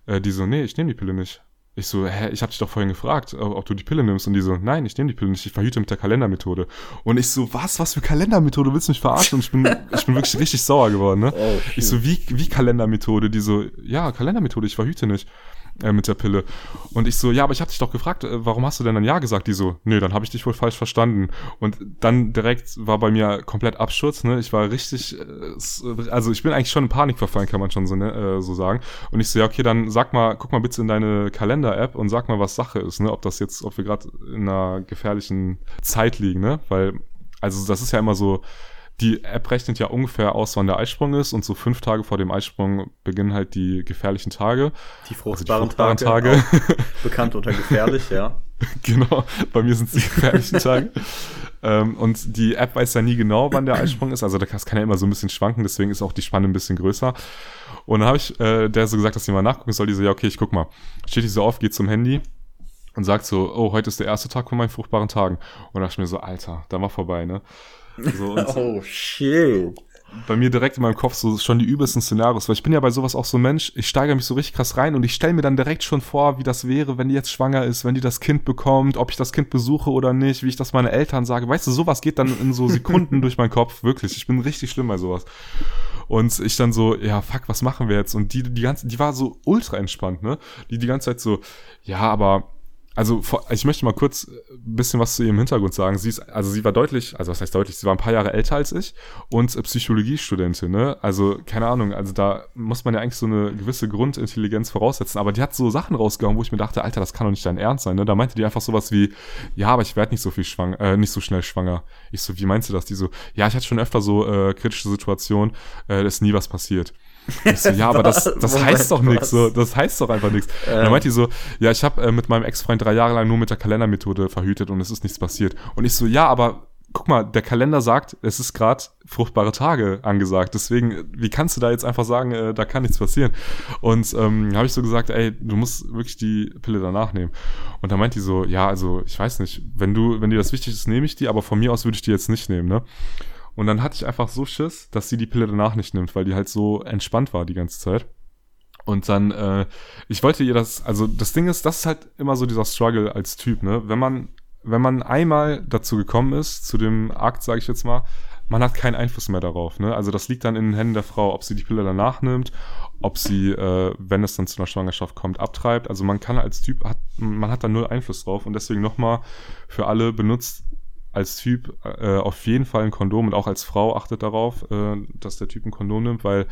Äh, die so, nee, ich nehme die Pille nicht. Ich so, hä, ich hab dich doch vorhin gefragt, ob du die Pille nimmst. Und die so, nein, ich nehme die Pille nicht, ich verhüte mit der Kalendermethode. Und ich so, was, was für Kalendermethode, willst du mich verarschen? Und ich bin, ich bin wirklich richtig sauer geworden, ne? Oh, ich so, wie, wie Kalendermethode? Die so, ja, Kalendermethode, ich verhüte nicht äh, mit der Pille. Und ich so, ja, aber ich habe dich doch gefragt, äh, warum hast du denn dann Ja gesagt? Die so, nee, dann habe ich dich wohl falsch verstanden. Und dann direkt war bei mir komplett Absturz, ne? Ich war richtig, äh, also ich bin eigentlich schon in Panik verfallen, kann man schon so, ne, äh, so sagen. Und ich so, ja, okay, dann sag mal, guck mal bitte in deine Kalender-App und sag mal, was Sache ist, ne? Ob das jetzt, ob wir gerade in einer gefährlichen Zeit liegen, ne? Weil, also das ist ja immer so, die App rechnet ja ungefähr aus, wann der Eisprung ist und so fünf Tage vor dem Eisprung beginnen halt die gefährlichen Tage. Die fruchtbaren, also die fruchtbaren Tage. Tage. bekannt unter gefährlich, ja. genau, bei mir sind es die gefährlichen Tage. ähm, und die App weiß ja nie genau, wann der Eisprung ist. Also das kann ja immer so ein bisschen schwanken, deswegen ist auch die Spanne ein bisschen größer. Und dann habe ich äh, der so gesagt, dass sie mal nachgucken soll. Die so, ja, okay, ich guck mal. Steht die so auf, geht zum Handy und sagt so, oh, heute ist der erste Tag von meinen fruchtbaren Tagen. Und da dachte ich mir so, Alter, da war vorbei, ne? So, oh shit. Bei mir direkt in meinem Kopf so schon die übelsten Szenarios, weil ich bin ja bei sowas auch so ein Mensch, ich steigere mich so richtig krass rein und ich stelle mir dann direkt schon vor, wie das wäre, wenn die jetzt schwanger ist, wenn die das Kind bekommt, ob ich das Kind besuche oder nicht, wie ich das meinen Eltern sage. Weißt du, sowas geht dann in so Sekunden durch meinen Kopf, wirklich. Ich bin richtig schlimm bei sowas. Und ich dann so, ja, fuck, was machen wir jetzt? Und die, die ganze, die war so ultra entspannt, ne? Die die ganze Zeit so, ja, aber also ich möchte mal kurz ein bisschen was zu ihrem Hintergrund sagen. Sie ist, also sie war deutlich, also was heißt deutlich, sie war ein paar Jahre älter als ich und Psychologiestudentin, ne? Also, keine Ahnung, also da muss man ja eigentlich so eine gewisse Grundintelligenz voraussetzen. Aber die hat so Sachen rausgehauen, wo ich mir dachte, Alter, das kann doch nicht dein Ernst sein, ne? Da meinte die einfach sowas wie, ja, aber ich werde nicht so viel schwanger, äh, nicht so schnell schwanger. Ich so, wie meinst du das? Die so, ja, ich hatte schon öfter so äh, kritische Situationen, äh, ist nie was passiert. Ich so, ja, aber das, das heißt doch nichts. So, das heißt doch einfach nichts. Ähm. Dann meint die so, ja, ich habe äh, mit meinem Ex-Freund drei Jahre lang nur mit der Kalendermethode verhütet und es ist nichts passiert. Und ich so, ja, aber guck mal, der Kalender sagt, es ist gerade fruchtbare Tage angesagt. Deswegen, wie kannst du da jetzt einfach sagen, äh, da kann nichts passieren? Und ähm, habe ich so gesagt, ey, du musst wirklich die Pille danach nehmen. Und da meint die so, ja, also ich weiß nicht, wenn du, wenn dir das wichtig ist, nehme ich die, aber von mir aus würde ich die jetzt nicht nehmen, ne? Und dann hatte ich einfach so Schiss, dass sie die Pille danach nicht nimmt, weil die halt so entspannt war die ganze Zeit. Und dann, äh, ich wollte ihr das, also das Ding ist, das ist halt immer so dieser Struggle als Typ, ne? Wenn man, wenn man einmal dazu gekommen ist, zu dem Akt, sage ich jetzt mal, man hat keinen Einfluss mehr darauf, ne? Also das liegt dann in den Händen der Frau, ob sie die Pille danach nimmt, ob sie, äh, wenn es dann zu einer Schwangerschaft kommt, abtreibt. Also man kann als Typ, hat, man hat da null Einfluss drauf und deswegen nochmal für alle benutzt als Typ äh, auf jeden Fall ein Kondom und auch als Frau achtet darauf, äh, dass der Typ ein Kondom nimmt, weil,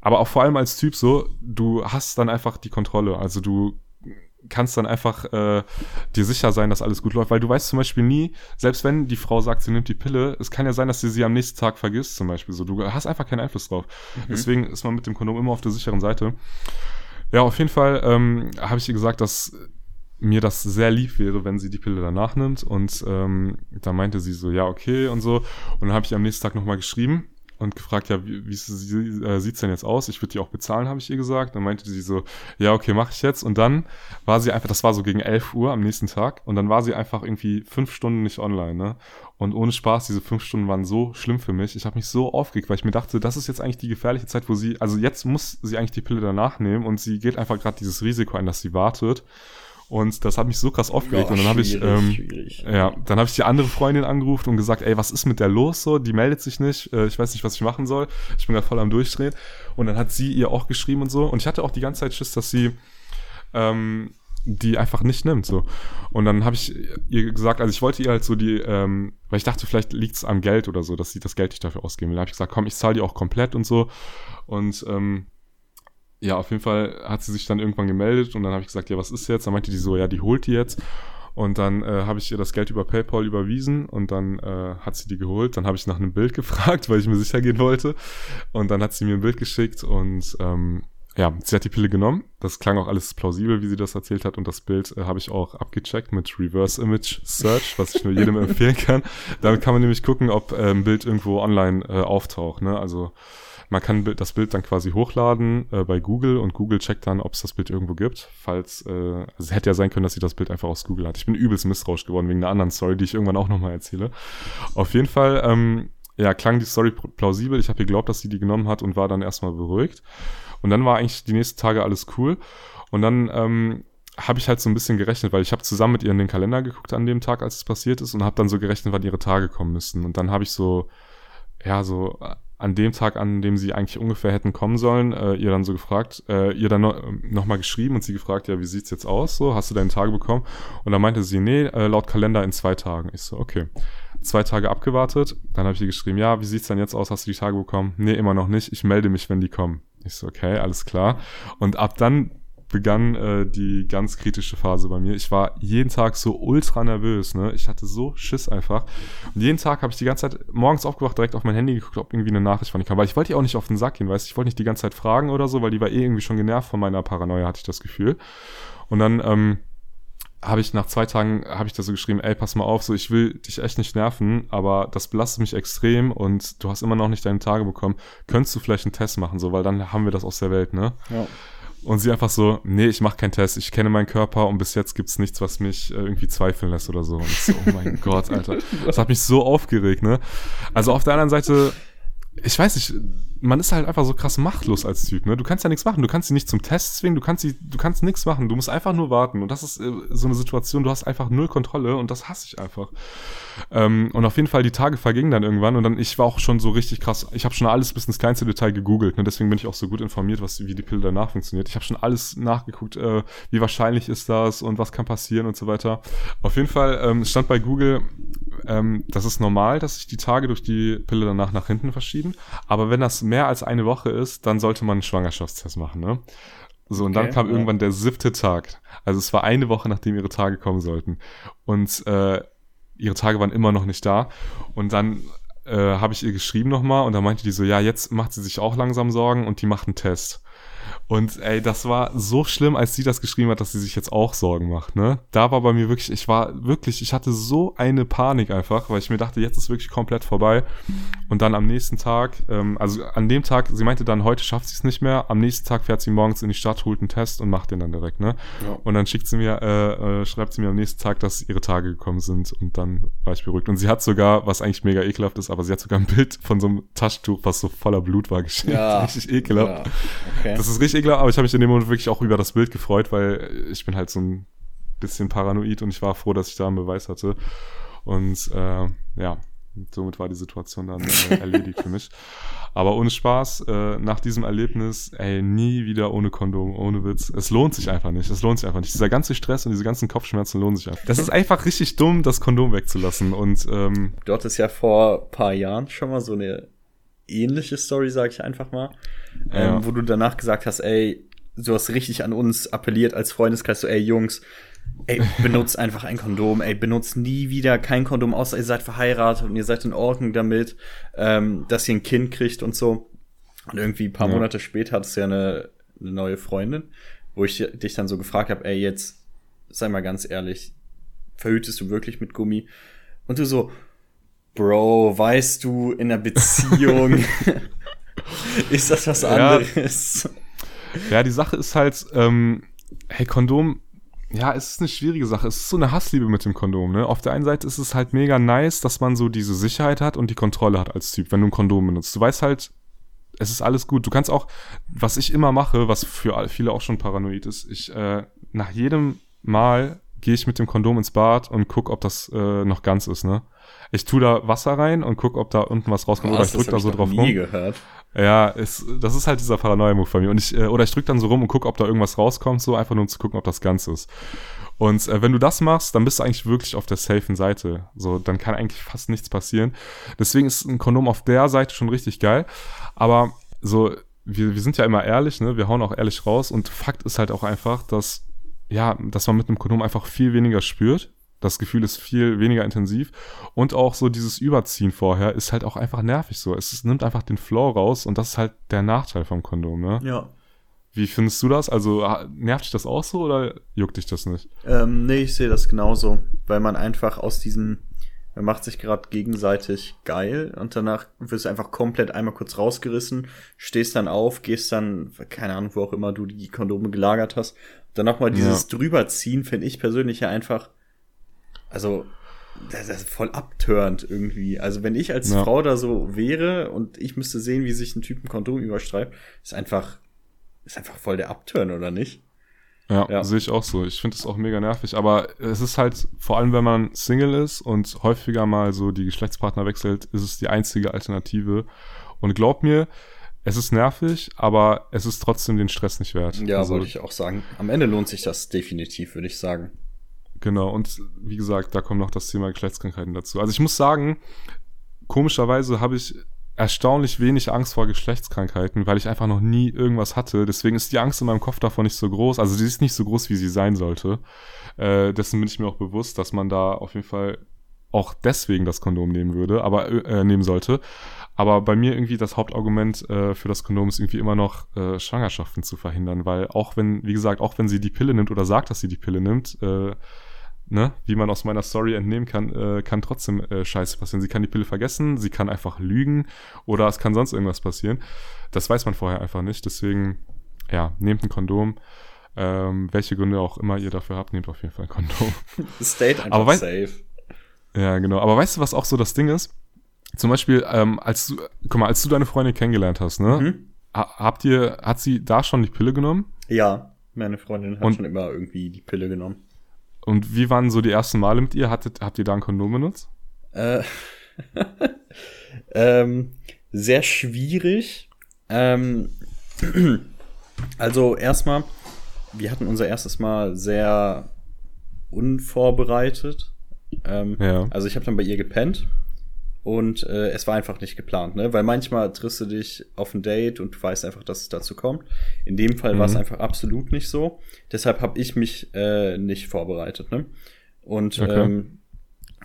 aber auch vor allem als Typ so, du hast dann einfach die Kontrolle. Also du kannst dann einfach äh, dir sicher sein, dass alles gut läuft, weil du weißt zum Beispiel nie, selbst wenn die Frau sagt, sie nimmt die Pille, es kann ja sein, dass sie sie am nächsten Tag vergisst zum Beispiel. So, du hast einfach keinen Einfluss drauf. Mhm. Deswegen ist man mit dem Kondom immer auf der sicheren Seite. Ja, auf jeden Fall ähm, habe ich ihr gesagt, dass mir das sehr lieb wäre, wenn sie die Pille danach nimmt. Und ähm, da meinte sie so, ja, okay und so. Und dann habe ich am nächsten Tag nochmal geschrieben. und gefragt, ja, wie, wie äh, sieht's denn jetzt aus? Ich würde die auch bezahlen, habe ich ihr gesagt. Dann meinte sie so, ja, okay, mache ich jetzt. Und dann war sie einfach, das war so gegen 11 Uhr am nächsten Tag. Und dann war sie einfach irgendwie fünf Stunden nicht online, ne? Und ohne Spaß, diese fünf Stunden waren so schlimm für mich. Ich habe mich so aufgeregt, weil ich mir dachte, das ist jetzt eigentlich die gefährliche Zeit, wo sie, also jetzt muss sie eigentlich die Pille danach nehmen und sie geht einfach gerade dieses Risiko ein, dass sie wartet. Und das hat mich so krass aufgeregt. Ja, und dann habe ich, ähm, ja, dann habe ich die andere Freundin angerufen und gesagt, ey, was ist mit der los so? Die meldet sich nicht. Äh, ich weiß nicht, was ich machen soll. Ich bin gerade voll am Durchdrehen. Und dann hat sie ihr auch geschrieben und so. Und ich hatte auch die ganze Zeit Schiss, dass sie ähm, die einfach nicht nimmt. so Und dann habe ich ihr gesagt, also ich wollte ihr halt so die, ähm, weil ich dachte, vielleicht liegt's am Geld oder so, dass sie das Geld nicht dafür ausgeben will. Da habe ich gesagt, komm, ich zahle die auch komplett und so. Und ähm, ja, auf jeden Fall hat sie sich dann irgendwann gemeldet und dann habe ich gesagt, ja, was ist jetzt? Dann meinte die so, ja, die holt die jetzt. Und dann äh, habe ich ihr das Geld über PayPal überwiesen und dann äh, hat sie die geholt. Dann habe ich nach einem Bild gefragt, weil ich mir sicher gehen wollte. Und dann hat sie mir ein Bild geschickt und ähm, ja, sie hat die Pille genommen. Das klang auch alles plausibel, wie sie das erzählt hat. Und das Bild äh, habe ich auch abgecheckt mit Reverse Image Search, was ich nur jedem empfehlen kann. Damit kann man nämlich gucken, ob äh, ein Bild irgendwo online äh, auftaucht. Ne? Also man kann das Bild dann quasi hochladen äh, bei Google und Google checkt dann, ob es das Bild irgendwo gibt. Falls, äh, also es hätte ja sein können, dass sie das Bild einfach aus Google hat. Ich bin übelst misstrauisch geworden wegen einer anderen Story, die ich irgendwann auch nochmal erzähle. Auf jeden Fall, ähm, ja, klang die Story plausibel. Ich habe geglaubt, dass sie die genommen hat und war dann erstmal beruhigt. Und dann war eigentlich die nächsten Tage alles cool. Und dann ähm, habe ich halt so ein bisschen gerechnet, weil ich habe zusammen mit ihr in den Kalender geguckt an dem Tag, als es passiert ist und habe dann so gerechnet, wann ihre Tage kommen müssten. Und dann habe ich so, ja, so an dem Tag, an dem sie eigentlich ungefähr hätten kommen sollen, äh, ihr dann so gefragt, äh, ihr dann no, noch mal geschrieben und sie gefragt, ja, wie sieht's jetzt aus? So, hast du deine Tage bekommen? Und dann meinte sie, nee, äh, laut Kalender in zwei Tagen. Ich so, okay. Zwei Tage abgewartet, dann habe ich ihr geschrieben, ja, wie sieht's denn jetzt aus? Hast du die Tage bekommen? Nee, immer noch nicht. Ich melde mich, wenn die kommen. Ich so, okay, alles klar. Und ab dann begann äh, die ganz kritische Phase bei mir. Ich war jeden Tag so ultra nervös, ne? Ich hatte so Schiss einfach. Und jeden Tag habe ich die ganze Zeit morgens aufgewacht, direkt auf mein Handy geguckt, ob irgendwie eine Nachricht von ich kam. Weil ich wollte ihr auch nicht auf den Sack gehen, weißt du? Ich wollte nicht die ganze Zeit fragen oder so, weil die war eh irgendwie schon genervt von meiner Paranoia, hatte ich das Gefühl. Und dann ähm, habe ich nach zwei Tagen habe ich da so geschrieben, ey, pass mal auf, so ich will dich echt nicht nerven, aber das belastet mich extrem und du hast immer noch nicht deine Tage bekommen. Könntest du vielleicht einen Test machen, so, weil dann haben wir das aus der Welt, ne? Ja. Und sie einfach so, nee, ich mache keinen Test, ich kenne meinen Körper und bis jetzt gibt's nichts, was mich äh, irgendwie zweifeln lässt oder so. Und ich so, oh mein Gott, Alter. Das hat mich so aufgeregt, ne? Also auf der anderen Seite, ich weiß nicht, man ist halt einfach so krass machtlos als Typ, ne? Du kannst ja nichts machen, du kannst sie nicht zum Test zwingen, du kannst sie, du kannst nichts machen, du musst einfach nur warten. Und das ist äh, so eine Situation, du hast einfach null Kontrolle und das hasse ich einfach. Ähm, und auf jeden Fall, die Tage vergingen dann irgendwann und dann, ich war auch schon so richtig krass, ich habe schon alles bis ins kleinste Detail gegoogelt, ne? deswegen bin ich auch so gut informiert, was, wie die Pille danach funktioniert. Ich habe schon alles nachgeguckt, äh, wie wahrscheinlich ist das und was kann passieren und so weiter. Auf jeden Fall ähm, stand bei Google, ähm, das ist normal, dass sich die Tage durch die Pille danach nach hinten verschieben, aber wenn das mehr als eine Woche ist, dann sollte man einen Schwangerschaftstest machen, ne? So, und okay, dann kam ja. irgendwann der siebte Tag. Also es war eine Woche, nachdem ihre Tage kommen sollten. Und äh, ihre Tage waren immer noch nicht da. Und dann äh, habe ich ihr geschrieben nochmal und da meinte die so, ja, jetzt macht sie sich auch langsam Sorgen und die macht einen Test. Und ey, das war so schlimm, als sie das geschrieben hat, dass sie sich jetzt auch Sorgen macht, ne? Da war bei mir wirklich, ich war wirklich, ich hatte so eine Panik einfach, weil ich mir dachte, jetzt ist wirklich komplett vorbei. Und dann am nächsten Tag, ähm, also an dem Tag, sie meinte dann, heute schafft sie es nicht mehr. Am nächsten Tag fährt sie morgens in die Stadt, holt einen Test und macht den dann direkt, ne? Ja. Und dann schickt sie mir, äh, äh, schreibt sie mir am nächsten Tag, dass ihre Tage gekommen sind und dann war ich beruhigt. Und sie hat sogar, was eigentlich mega ekelhaft ist, aber sie hat sogar ein Bild von so einem Taschentuch, was so voller Blut war, geschickt. Ja. Richtig ekelhaft. Ja. Okay. Das ist richtig ekelhaft, aber ich habe mich in dem Moment wirklich auch über das Bild gefreut, weil ich bin halt so ein bisschen paranoid und ich war froh, dass ich da einen Beweis hatte. Und äh, ja, somit war die Situation dann äh, erledigt für mich. Aber ohne Spaß, äh, nach diesem Erlebnis, ey, nie wieder ohne Kondom, ohne Witz. Es lohnt sich einfach nicht. Es lohnt sich einfach nicht. Dieser ganze Stress und diese ganzen Kopfschmerzen lohnen sich einfach. Das ist einfach richtig dumm, das Kondom wegzulassen. Und ähm, du hattest ja vor paar Jahren schon mal so eine ähnliche Story, sag ich einfach mal, ja. ähm, wo du danach gesagt hast, ey, du hast richtig an uns appelliert als Freundeskreis, so, ey, Jungs, ey, benutzt einfach ein Kondom, ey, benutzt nie wieder kein Kondom, außer ihr seid verheiratet und ihr seid in Ordnung damit, ähm, dass ihr ein Kind kriegt und so. Und irgendwie ein paar ja. Monate später hattest du ja eine, eine neue Freundin, wo ich dich dann so gefragt habe, ey, jetzt sei mal ganz ehrlich, verhütest du wirklich mit Gummi? Und du so, Bro, weißt du, in einer Beziehung ist das was anderes. Ja, ja die Sache ist halt, ähm, hey, Kondom, ja, es ist eine schwierige Sache. Es ist so eine Hassliebe mit dem Kondom, ne? Auf der einen Seite ist es halt mega nice, dass man so diese Sicherheit hat und die Kontrolle hat als Typ, wenn du ein Kondom benutzt. Du weißt halt, es ist alles gut. Du kannst auch, was ich immer mache, was für viele auch schon paranoid ist, ich, äh, nach jedem Mal gehe ich mit dem Kondom ins Bad und guck, ob das äh, noch ganz ist, ne? Ich tu da Wasser rein und guck, ob da unten was rauskommt. Oder ich drück da so drauf nie rum. gehört. Ja, ist, das ist halt dieser Paranoia-Move bei mir. Und ich, äh, oder ich drück dann so rum und guck, ob da irgendwas rauskommt, so einfach nur um zu gucken, ob das ganz ist. Und äh, wenn du das machst, dann bist du eigentlich wirklich auf der safen Seite. So, dann kann eigentlich fast nichts passieren. Deswegen ist ein Kondom auf der Seite schon richtig geil. Aber so, wir, wir sind ja immer ehrlich, ne? Wir hauen auch ehrlich raus. Und Fakt ist halt auch einfach, dass, ja, dass man mit einem Kondom einfach viel weniger spürt. Das Gefühl ist viel weniger intensiv. Und auch so dieses Überziehen vorher ist halt auch einfach nervig so. Es ist, nimmt einfach den Flow raus und das ist halt der Nachteil vom Kondom, ne? Ja. Wie findest du das? Also nervt dich das auch so oder juckt dich das nicht? Ähm, nee, ich sehe das genauso, weil man einfach aus diesem, man macht sich gerade gegenseitig geil und danach wirst du einfach komplett einmal kurz rausgerissen, stehst dann auf, gehst dann, keine Ahnung, wo auch immer du die Kondome gelagert hast. Dann nochmal dieses drüberziehen, finde ich persönlich ja einfach, also, das ist voll abtörend irgendwie. Also, wenn ich als Ja. Frau da so wäre und ich müsste sehen, wie sich ein Typ ein Kondom überstreift, ist einfach, ist einfach voll der Abturn, oder nicht? Ja, Ja. sehe ich auch so. Ich finde es auch mega nervig. Aber es ist halt, vor allem wenn man Single ist und häufiger mal so die Geschlechtspartner wechselt, ist es die einzige Alternative. Und glaub mir, es ist nervig, aber es ist trotzdem den Stress nicht wert. Ja, also, wollte ich auch sagen. Am Ende lohnt sich das definitiv, würde ich sagen. Genau, und wie gesagt, da kommt noch das Thema Geschlechtskrankheiten dazu. Also ich muss sagen, komischerweise habe ich erstaunlich wenig Angst vor Geschlechtskrankheiten, weil ich einfach noch nie irgendwas hatte. Deswegen ist die Angst in meinem Kopf davon nicht so groß. Also sie ist nicht so groß, wie sie sein sollte. Äh, dessen bin ich mir auch bewusst, dass man da auf jeden Fall auch deswegen das Kondom nehmen würde, aber äh, nehmen sollte. Aber bei mir irgendwie das Hauptargument äh, für das Kondom ist irgendwie immer noch äh, Schwangerschaften zu verhindern, weil auch wenn, wie gesagt, auch wenn sie die Pille nimmt oder sagt, dass sie die Pille nimmt, äh, ne, wie man aus meiner Story entnehmen kann, äh, kann trotzdem äh, Scheiße passieren. Sie kann die Pille vergessen, sie kann einfach lügen oder es kann sonst irgendwas passieren. Das weiß man vorher einfach nicht. Deswegen, ja, nehmt ein Kondom. Ähm, welche Gründe auch immer ihr dafür habt, nehmt auf jeden Fall ein Kondom. State einfach Aber safe. ja, genau. Aber weißt du, was auch so das Ding ist? Zum Beispiel, ähm, als du, guck mal, als du deine Freundin kennengelernt hast, ne? Mhm. Ha habt ihr, hat sie da schon die Pille genommen? Ja, meine Freundin hat Und- schon immer irgendwie die Pille genommen. Und wie waren so die ersten Male mit ihr? Hattet, habt ihr da ein Kondom benutzt? Äh, ähm, sehr schwierig. Ähm, also erstmal, wir hatten unser erstes Mal sehr unvorbereitet. Ähm, Ja. Also ich habe dann bei ihr gepennt und äh, es war einfach nicht geplant, ne? Weil manchmal triffst du dich auf ein Date und du weißt einfach, dass es dazu kommt. In dem Fall war es Mhm. einfach absolut nicht so. Deshalb habe ich mich äh, nicht vorbereitet, ne? Und Okay. ähm,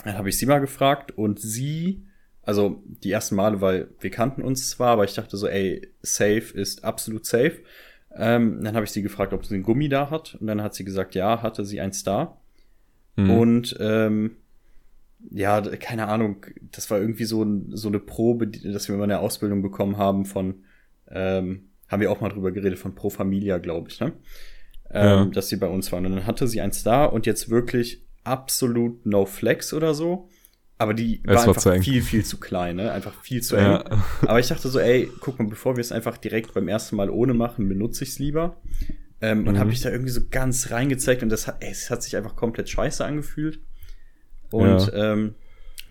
dann habe ich sie mal gefragt und sie, also die ersten Male, weil wir kannten uns zwar, aber ich dachte so, ey, safe ist absolut safe. Ähm, dann habe ich sie gefragt, ob sie einen Gummi da hat und dann hat sie gesagt, ja, hatte sie eins da. Mhm. Und ähm, ja, keine Ahnung, das war irgendwie so, so eine Probe, die, dass wir mal eine Ausbildung bekommen haben von, ähm, haben wir auch mal drüber geredet, von Pro Familia, glaube ich, ne? Ähm, Ja. Dass sie bei uns waren. Und dann hatte sie eins da und jetzt wirklich absolut no flex oder so. Aber die war war einfach viel, viel zu klein, ne? Einfach viel zu eng. ja. Aber ich dachte so, ey, guck mal, bevor wir es einfach direkt beim ersten Mal ohne machen, benutze ich es lieber. Ähm, Und Mhm. habe ich da irgendwie so ganz reingezeigt und das hat, ey, es hat sich einfach komplett scheiße angefühlt. Und ähm,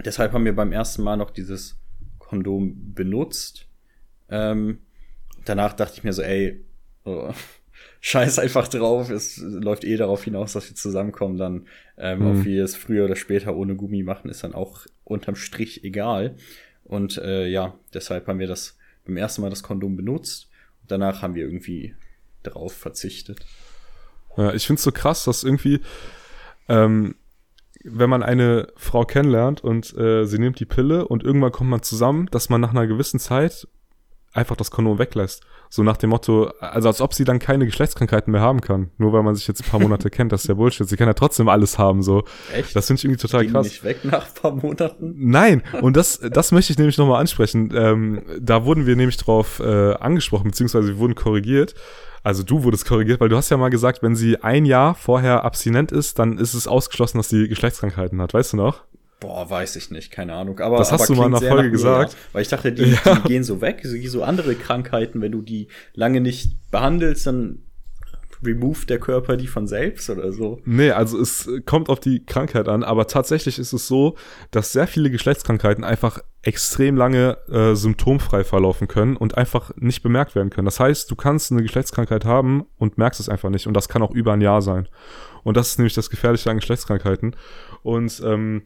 deshalb haben wir beim ersten Mal noch dieses Kondom benutzt. Ähm, danach dachte ich mir so, ey, oh, scheiß einfach drauf. Es läuft eh darauf hinaus, dass wir zusammenkommen. Dann, ähm, Mhm. ob wir es früher oder später ohne Gummi machen, ist dann auch unterm Strich egal. Und äh, ja, deshalb haben wir das beim ersten Mal das Kondom benutzt. Danach haben wir irgendwie darauf verzichtet. Ja, ich find's so krass, dass irgendwie, ähm, wenn man eine Frau kennenlernt und äh, sie nimmt die Pille und irgendwann kommt man zusammen, dass man nach einer gewissen Zeit einfach das Kondom weglässt. So nach dem Motto, also als ob sie dann keine Geschlechtskrankheiten mehr haben kann. Nur weil man sich jetzt ein paar Monate kennt, das ist ja Bullshit. Sie kann ja trotzdem alles haben, so. Echt? Das finde ich irgendwie total Ging krass. nicht weg nach ein paar Monaten? Nein, und das, das möchte ich nämlich nochmal ansprechen. Ähm, da wurden wir nämlich drauf äh, angesprochen, beziehungsweise wir wurden korrigiert. Also du wurdest korrigiert, weil du hast ja mal gesagt, wenn sie ein Jahr vorher abstinent ist, dann ist es ausgeschlossen, dass sie Geschlechtskrankheiten hat. Weißt du noch? Boah, weiß ich nicht, keine Ahnung. Aber, Das hast aber du mal in sehr Folge nach gesagt. Ja. Weil ich dachte, die, Ja. die gehen so weg, so wie so andere Krankheiten, wenn du die lange nicht behandelst, dann remove der Körper die von selbst oder so. Nee, also es kommt auf die Krankheit an, aber tatsächlich ist es so, dass sehr viele Geschlechtskrankheiten einfach extrem lange äh, symptomfrei verlaufen können und einfach nicht bemerkt werden können. Das heißt, du kannst eine Geschlechtskrankheit haben und merkst es einfach nicht und das kann auch über ein Jahr sein. Und das ist nämlich das Gefährliche an Geschlechtskrankheiten. Und ähm,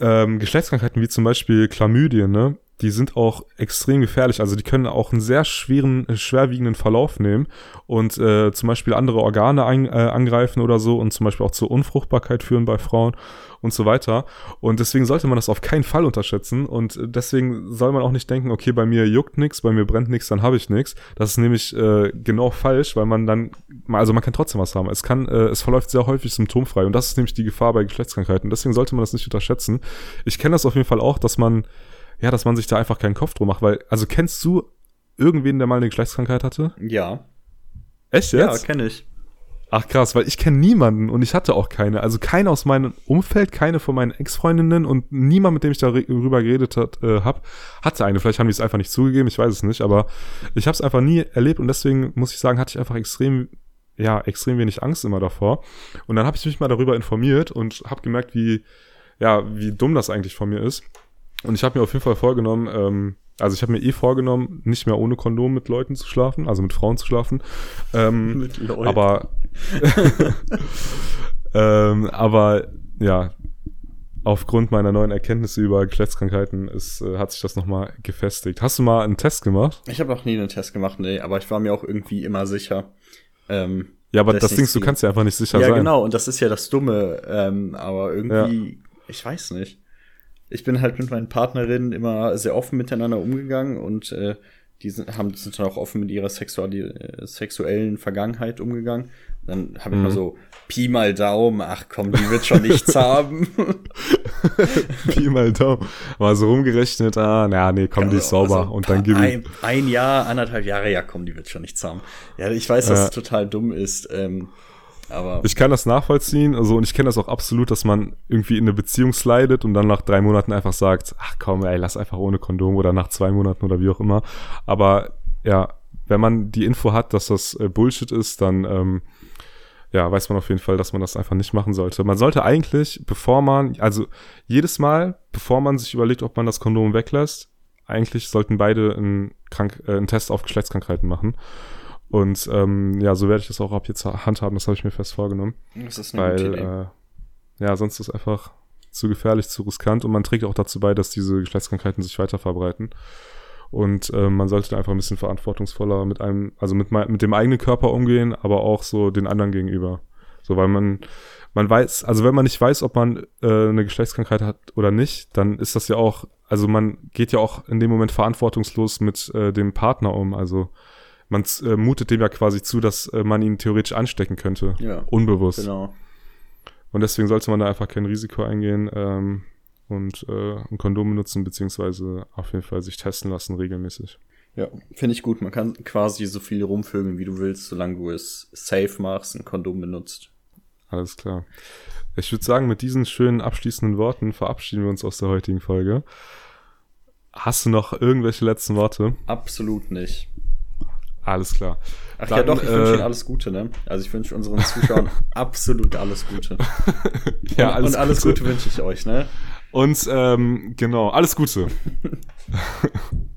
ähm, Geschlechtskrankheiten wie zum Beispiel Chlamydien, ne, die sind auch extrem gefährlich. Also die können auch einen sehr schweren, äh, schwerwiegenden Verlauf nehmen und äh, zum Beispiel andere Organe ein, äh, angreifen oder so und zum Beispiel auch zur Unfruchtbarkeit führen bei Frauen und so weiter. Und deswegen sollte man das auf keinen Fall unterschätzen und äh, deswegen soll man auch nicht denken, okay, bei mir juckt nichts, bei mir brennt nichts, dann habe ich nichts. Das ist nämlich äh, genau falsch, weil man dann, also man kann trotzdem was haben. Es kann, äh, es verläuft sehr häufig symptomfrei und das ist nämlich die Gefahr bei Geschlechtskrankheiten. Deswegen sollte man das nicht unterschätzen. Ich kenne das auf jeden Fall auch, dass man ja, dass man sich da einfach keinen Kopf drum macht, weil, also kennst du irgendwen, der mal eine Geschlechtskrankheit hatte? Ja. Echt Ja, jetzt? kenne ich. Ach krass, weil ich kenne niemanden und ich hatte auch keine. Also keine aus meinem Umfeld, keine von meinen Ex-Freundinnen und niemand, mit dem ich darüber geredet hat, äh, hab, hatte eine. Vielleicht haben die es einfach nicht zugegeben, ich weiß es nicht, aber ich habe es einfach nie erlebt und deswegen muss ich sagen, hatte ich einfach extrem, ja, extrem wenig Angst immer davor. Und dann habe ich mich mal darüber informiert und habe gemerkt, wie, ja, wie dumm das eigentlich von mir ist. Und ich habe mir auf jeden Fall vorgenommen, ähm, also ich habe mir eh vorgenommen, nicht mehr ohne Kondom mit Leuten zu schlafen, also mit Frauen zu schlafen. Ähm, Mit Leuten. aber ähm, aber ja, aufgrund meiner neuen Erkenntnisse über Geschlechtskrankheiten ist, äh, hat sich das nochmal gefestigt. Hast du mal einen Test gemacht? Ich habe noch nie einen Test gemacht, nee, aber ich war mir auch irgendwie immer sicher. Ähm, Ja, aber Das ist Ding, nicht du kannst ja einfach nicht sicher ja, sein. genau, und das ist ja das Dumme. Ähm, aber irgendwie, ich weiß nicht. Ich bin halt mit meinen Partnerinnen immer sehr offen miteinander umgegangen und äh, die sind, haben, sind dann auch offen mit ihrer sexuali äh, sexuellen Vergangenheit umgegangen. Dann habe ich Mhm. mal so Pi mal Daumen, ach komm, die wird schon nichts haben. Pi mal Daumen. Mal so rumgerechnet, ah, na, nee, komm, die ist Also, sauber. also und dann gib ein, ich. ein Jahr, anderthalb Jahre, ja komm, die wird schon nichts haben. Ja, ich weiß, dass Ja. es total dumm ist, ähm, aber Ich kann das nachvollziehen, also und ich kenne das auch absolut, dass man irgendwie in eine Beziehung slidet und dann nach drei Monaten einfach sagt, ach komm, ey, lass einfach ohne Kondom oder nach zwei Monaten oder wie auch immer. Aber ja, wenn man die Info hat, dass das äh, Bullshit ist, dann ähm, ja, weiß man auf jeden Fall, dass man das einfach nicht machen sollte. Man sollte eigentlich, bevor man, also jedes Mal, bevor man sich überlegt, ob man das Kondom weglässt, eigentlich sollten beide einen, Krank äh, einen Test auf Geschlechtskrankheiten machen. Und ähm, ja, so werde ich das auch ab jetzt handhaben, das habe ich mir fest vorgenommen. das ist eine Weil, äh, ja, sonst ist es einfach zu gefährlich, zu riskant und man trägt auch dazu bei, dass diese Geschlechtskrankheiten sich weiter verbreiten. Und äh, man sollte da einfach ein bisschen verantwortungsvoller mit einem, also mit, mit dem eigenen Körper umgehen, aber auch so den anderen gegenüber. So, weil man, man weiß, also wenn man nicht weiß, ob man äh, eine Geschlechtskrankheit hat oder nicht, dann ist das ja auch, also man geht ja auch in dem Moment verantwortungslos mit äh, dem Partner um. Also man äh, mutet dem ja quasi zu, dass äh, man ihn theoretisch anstecken könnte. Ja, Unbewusst. genau. Und deswegen sollte man da einfach kein Risiko eingehen ähm, und äh, ein Kondom benutzen, beziehungsweise auf jeden Fall sich testen lassen regelmäßig. Ja, finde ich gut. Man kann quasi so viel rumvögeln, wie du willst, solange du es safe machst, ein Kondom benutzt. Alles klar. Ich würde sagen, mit diesen schönen abschließenden Worten verabschieden wir uns aus der heutigen Folge. Hast du noch irgendwelche letzten Worte? Absolut nicht. Alles klar. Ach Dann, ja, doch, ich wünsche äh, Ihnen alles Gute, ne? Also ich wünsche unseren Zuschauern absolut alles Gute. Ja, und, alles und alles Gute. Gute wünsche ich euch, ne? Und ähm, genau, alles Gute.